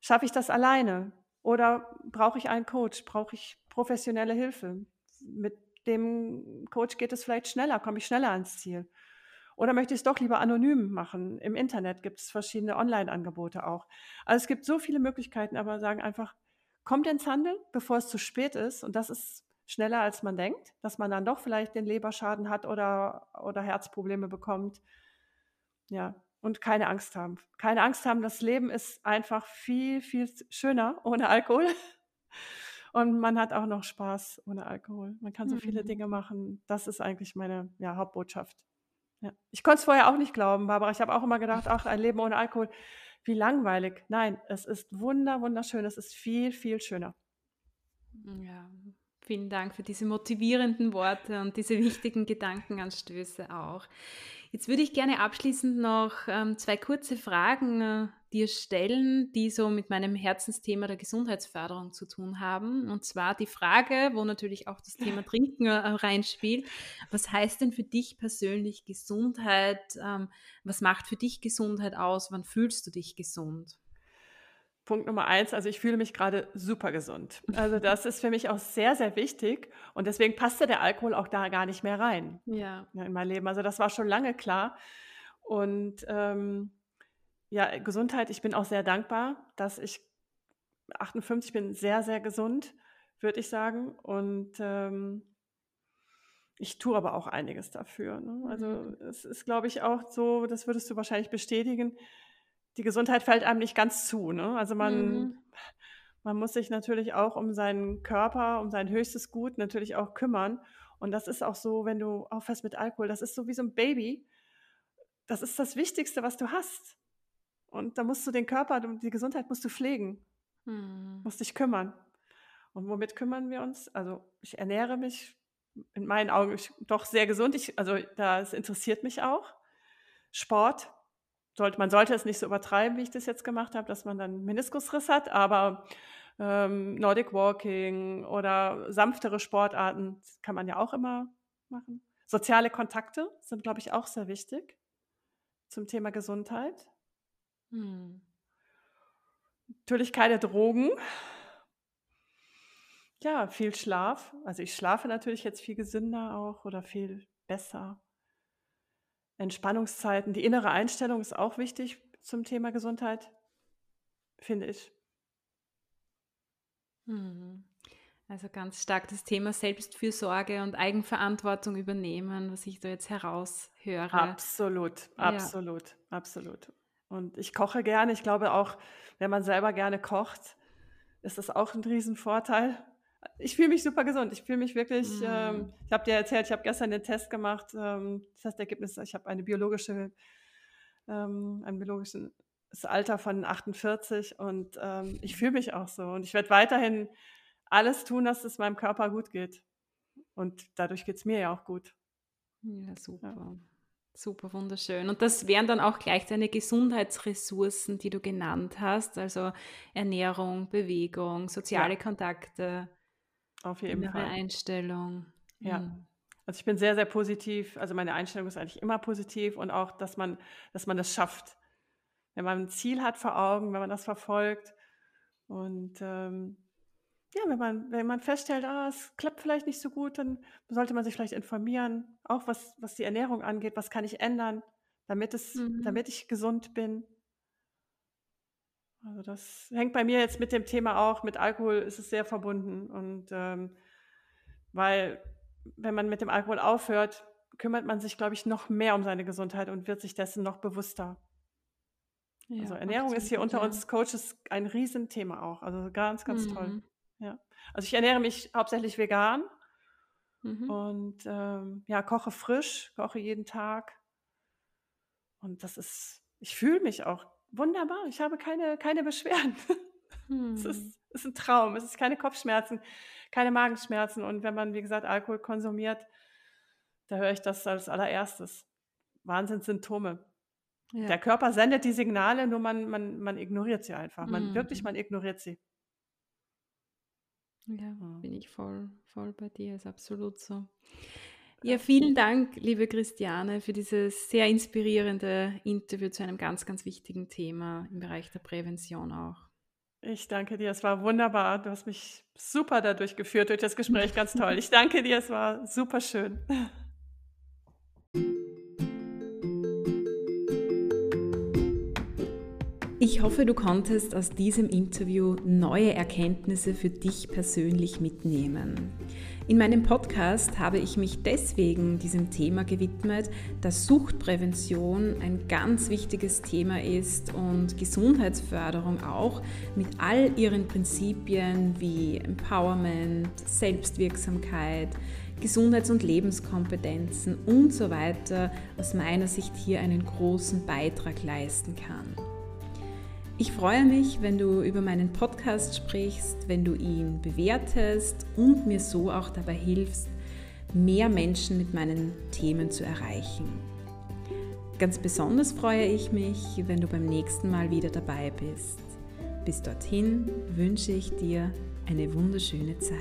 schaffe ich das alleine? Oder brauche ich einen Coach? Brauche ich professionelle Hilfe? Mit dem Coach geht es vielleicht schneller, komme ich schneller ans Ziel. Oder möchte ich es doch lieber anonym machen? Im Internet gibt es verschiedene Online-Angebote auch. Also es gibt so viele Möglichkeiten, aber sagen einfach, kommt ins Handeln, bevor es zu spät ist. Und das ist schneller, als man denkt, dass man dann doch vielleicht den Leberschaden hat oder, oder Herzprobleme bekommt. Ja, und keine Angst haben. Keine Angst haben, das Leben ist einfach viel, viel schöner ohne Alkohol. Und man hat auch noch Spaß ohne Alkohol. Man kann so mhm. viele Dinge machen. Das ist eigentlich meine ja, Hauptbotschaft. Ja. Ich konnte es vorher auch nicht glauben, Barbara. Ich habe auch immer gedacht, ach, ein Leben ohne Alkohol, wie langweilig. Nein, es ist wunder, wunderschön. Es ist viel, viel schöner. Ja, vielen Dank für diese motivierenden Worte und diese wichtigen Gedankenanstöße auch. Jetzt würde ich gerne abschließend noch ähm, zwei kurze Fragen äh, dir stellen, die so mit meinem Herzensthema der Gesundheitsförderung zu tun haben. Und zwar die Frage, wo natürlich auch das Thema Trinken äh, reinspielt. Was heißt denn für dich persönlich Gesundheit? Ähm, was macht für dich Gesundheit aus? Wann fühlst du dich gesund? Punkt Nummer eins, also ich fühle mich gerade super gesund. Also das ist für mich auch sehr, sehr wichtig und deswegen passte der Alkohol auch da gar nicht mehr rein ja. in mein Leben. Also das war schon lange klar. Und ähm, ja, Gesundheit, ich bin auch sehr dankbar, dass ich 58 bin, sehr, sehr gesund, würde ich sagen. Und ähm, ich tue aber auch einiges dafür. Ne? Also mhm. es ist, glaube ich, auch so, das würdest du wahrscheinlich bestätigen, die Gesundheit fällt einem nicht ganz zu. Ne? Also man, mhm. man muss sich natürlich auch um seinen Körper, um sein höchstes Gut natürlich auch kümmern. Und das ist auch so, wenn du aufhörst mit Alkohol, das ist so wie so ein Baby. Das ist das Wichtigste, was du hast. Und da musst du den Körper, die Gesundheit musst du pflegen, mhm. musst dich kümmern. Und womit kümmern wir uns? Also ich ernähre mich in meinen Augen doch sehr gesund. Ich, also das interessiert mich auch. Sport, sollte, man sollte es nicht so übertreiben, wie ich das jetzt gemacht habe, dass man dann Meniskusriss hat, aber ähm, Nordic Walking oder sanftere Sportarten kann man ja auch immer machen. Soziale Kontakte sind, glaube ich, auch sehr wichtig zum Thema Gesundheit. Hm. Natürlich keine Drogen. Ja, viel Schlaf. Also ich schlafe natürlich jetzt viel gesünder auch oder viel besser. Entspannungszeiten, die innere Einstellung ist auch wichtig zum Thema Gesundheit, finde ich. Mhm. Also ganz stark das Thema Selbstfürsorge und Eigenverantwortung übernehmen, was ich da jetzt heraushöre. Absolut, absolut, ja. absolut. Und ich koche gerne. Ich glaube auch, wenn man selber gerne kocht, ist das auch ein Riesenvorteil ich fühle mich super gesund. Ich fühle mich wirklich, mm. ähm, ich habe dir erzählt, ich habe gestern den Test gemacht. Ähm, das Ergebnis, ich habe eine biologische, ähm, ein biologisches Alter von 48 und ähm, ich fühle mich auch so. Und ich werde weiterhin alles tun, dass es meinem Körper gut geht. Und dadurch geht es mir ja auch gut. Ja, super. Ja. Super, wunderschön. Und das wären dann auch gleich deine Gesundheitsressourcen, die du genannt hast, also Ernährung, Bewegung, soziale ja. Kontakte. Auf jeden Innere Fall. Einstellung. Ja. Mhm. Also ich bin sehr, sehr positiv. Also meine Einstellung ist eigentlich immer positiv und auch, dass man, dass man das schafft. Wenn man ein Ziel hat vor Augen, wenn man das verfolgt und ähm, ja, wenn man, wenn man feststellt, ah, es klappt vielleicht nicht so gut, dann sollte man sich vielleicht informieren, auch was, was die Ernährung angeht, was kann ich ändern, damit es, mhm. damit ich gesund bin. Also das hängt bei mir jetzt mit dem Thema auch, mit Alkohol ist es sehr verbunden. Und ähm, weil wenn man mit dem Alkohol aufhört, kümmert man sich, glaube ich, noch mehr um seine Gesundheit und wird sich dessen noch bewusster. Ja, also Ernährung ist hier unter uns Coaches ein Riesenthema auch. Also ganz, ganz mhm. toll. Ja. Also ich ernähre mich hauptsächlich vegan mhm. und ähm, ja, koche frisch, koche jeden Tag. Und das ist, ich fühle mich auch wunderbar. Ich habe keine, keine Beschwerden. Hm. Es, ist, es ist ein Traum. Es ist keine Kopfschmerzen, keine Magenschmerzen. Und wenn man, wie gesagt, Alkohol konsumiert, da höre ich das als allererstes. Wahnsinnssymptome. Ja. Der Körper sendet die Signale, nur man, man, man ignoriert sie einfach. Man mhm. wirklich, man ignoriert sie. Ja, bin ich voll, voll bei dir, ist absolut so. Ja, vielen Dank, liebe Christiane, für dieses sehr inspirierende Interview zu einem ganz, ganz wichtigen Thema im Bereich der Prävention auch. Ich danke dir, es war wunderbar. Du hast mich super dadurch geführt, durch das Gespräch, ganz toll. Ich danke dir, es war super schön. Ich hoffe, du konntest aus diesem Interview neue Erkenntnisse für dich persönlich mitnehmen. In meinem Podcast habe ich mich deswegen diesem Thema gewidmet, dass Suchtprävention ein ganz wichtiges Thema ist und Gesundheitsförderung auch mit all ihren Prinzipien wie Empowerment, Selbstwirksamkeit, Gesundheits- und Lebenskompetenzen und so weiter aus meiner Sicht hier einen großen Beitrag leisten kann. Ich freue mich, wenn du über meinen Podcast sprichst, wenn du ihn bewertest und mir so auch dabei hilfst, mehr Menschen mit meinen Themen zu erreichen. Ganz besonders freue ich mich, wenn du beim nächsten Mal wieder dabei bist. Bis dorthin wünsche ich dir eine wunderschöne Zeit.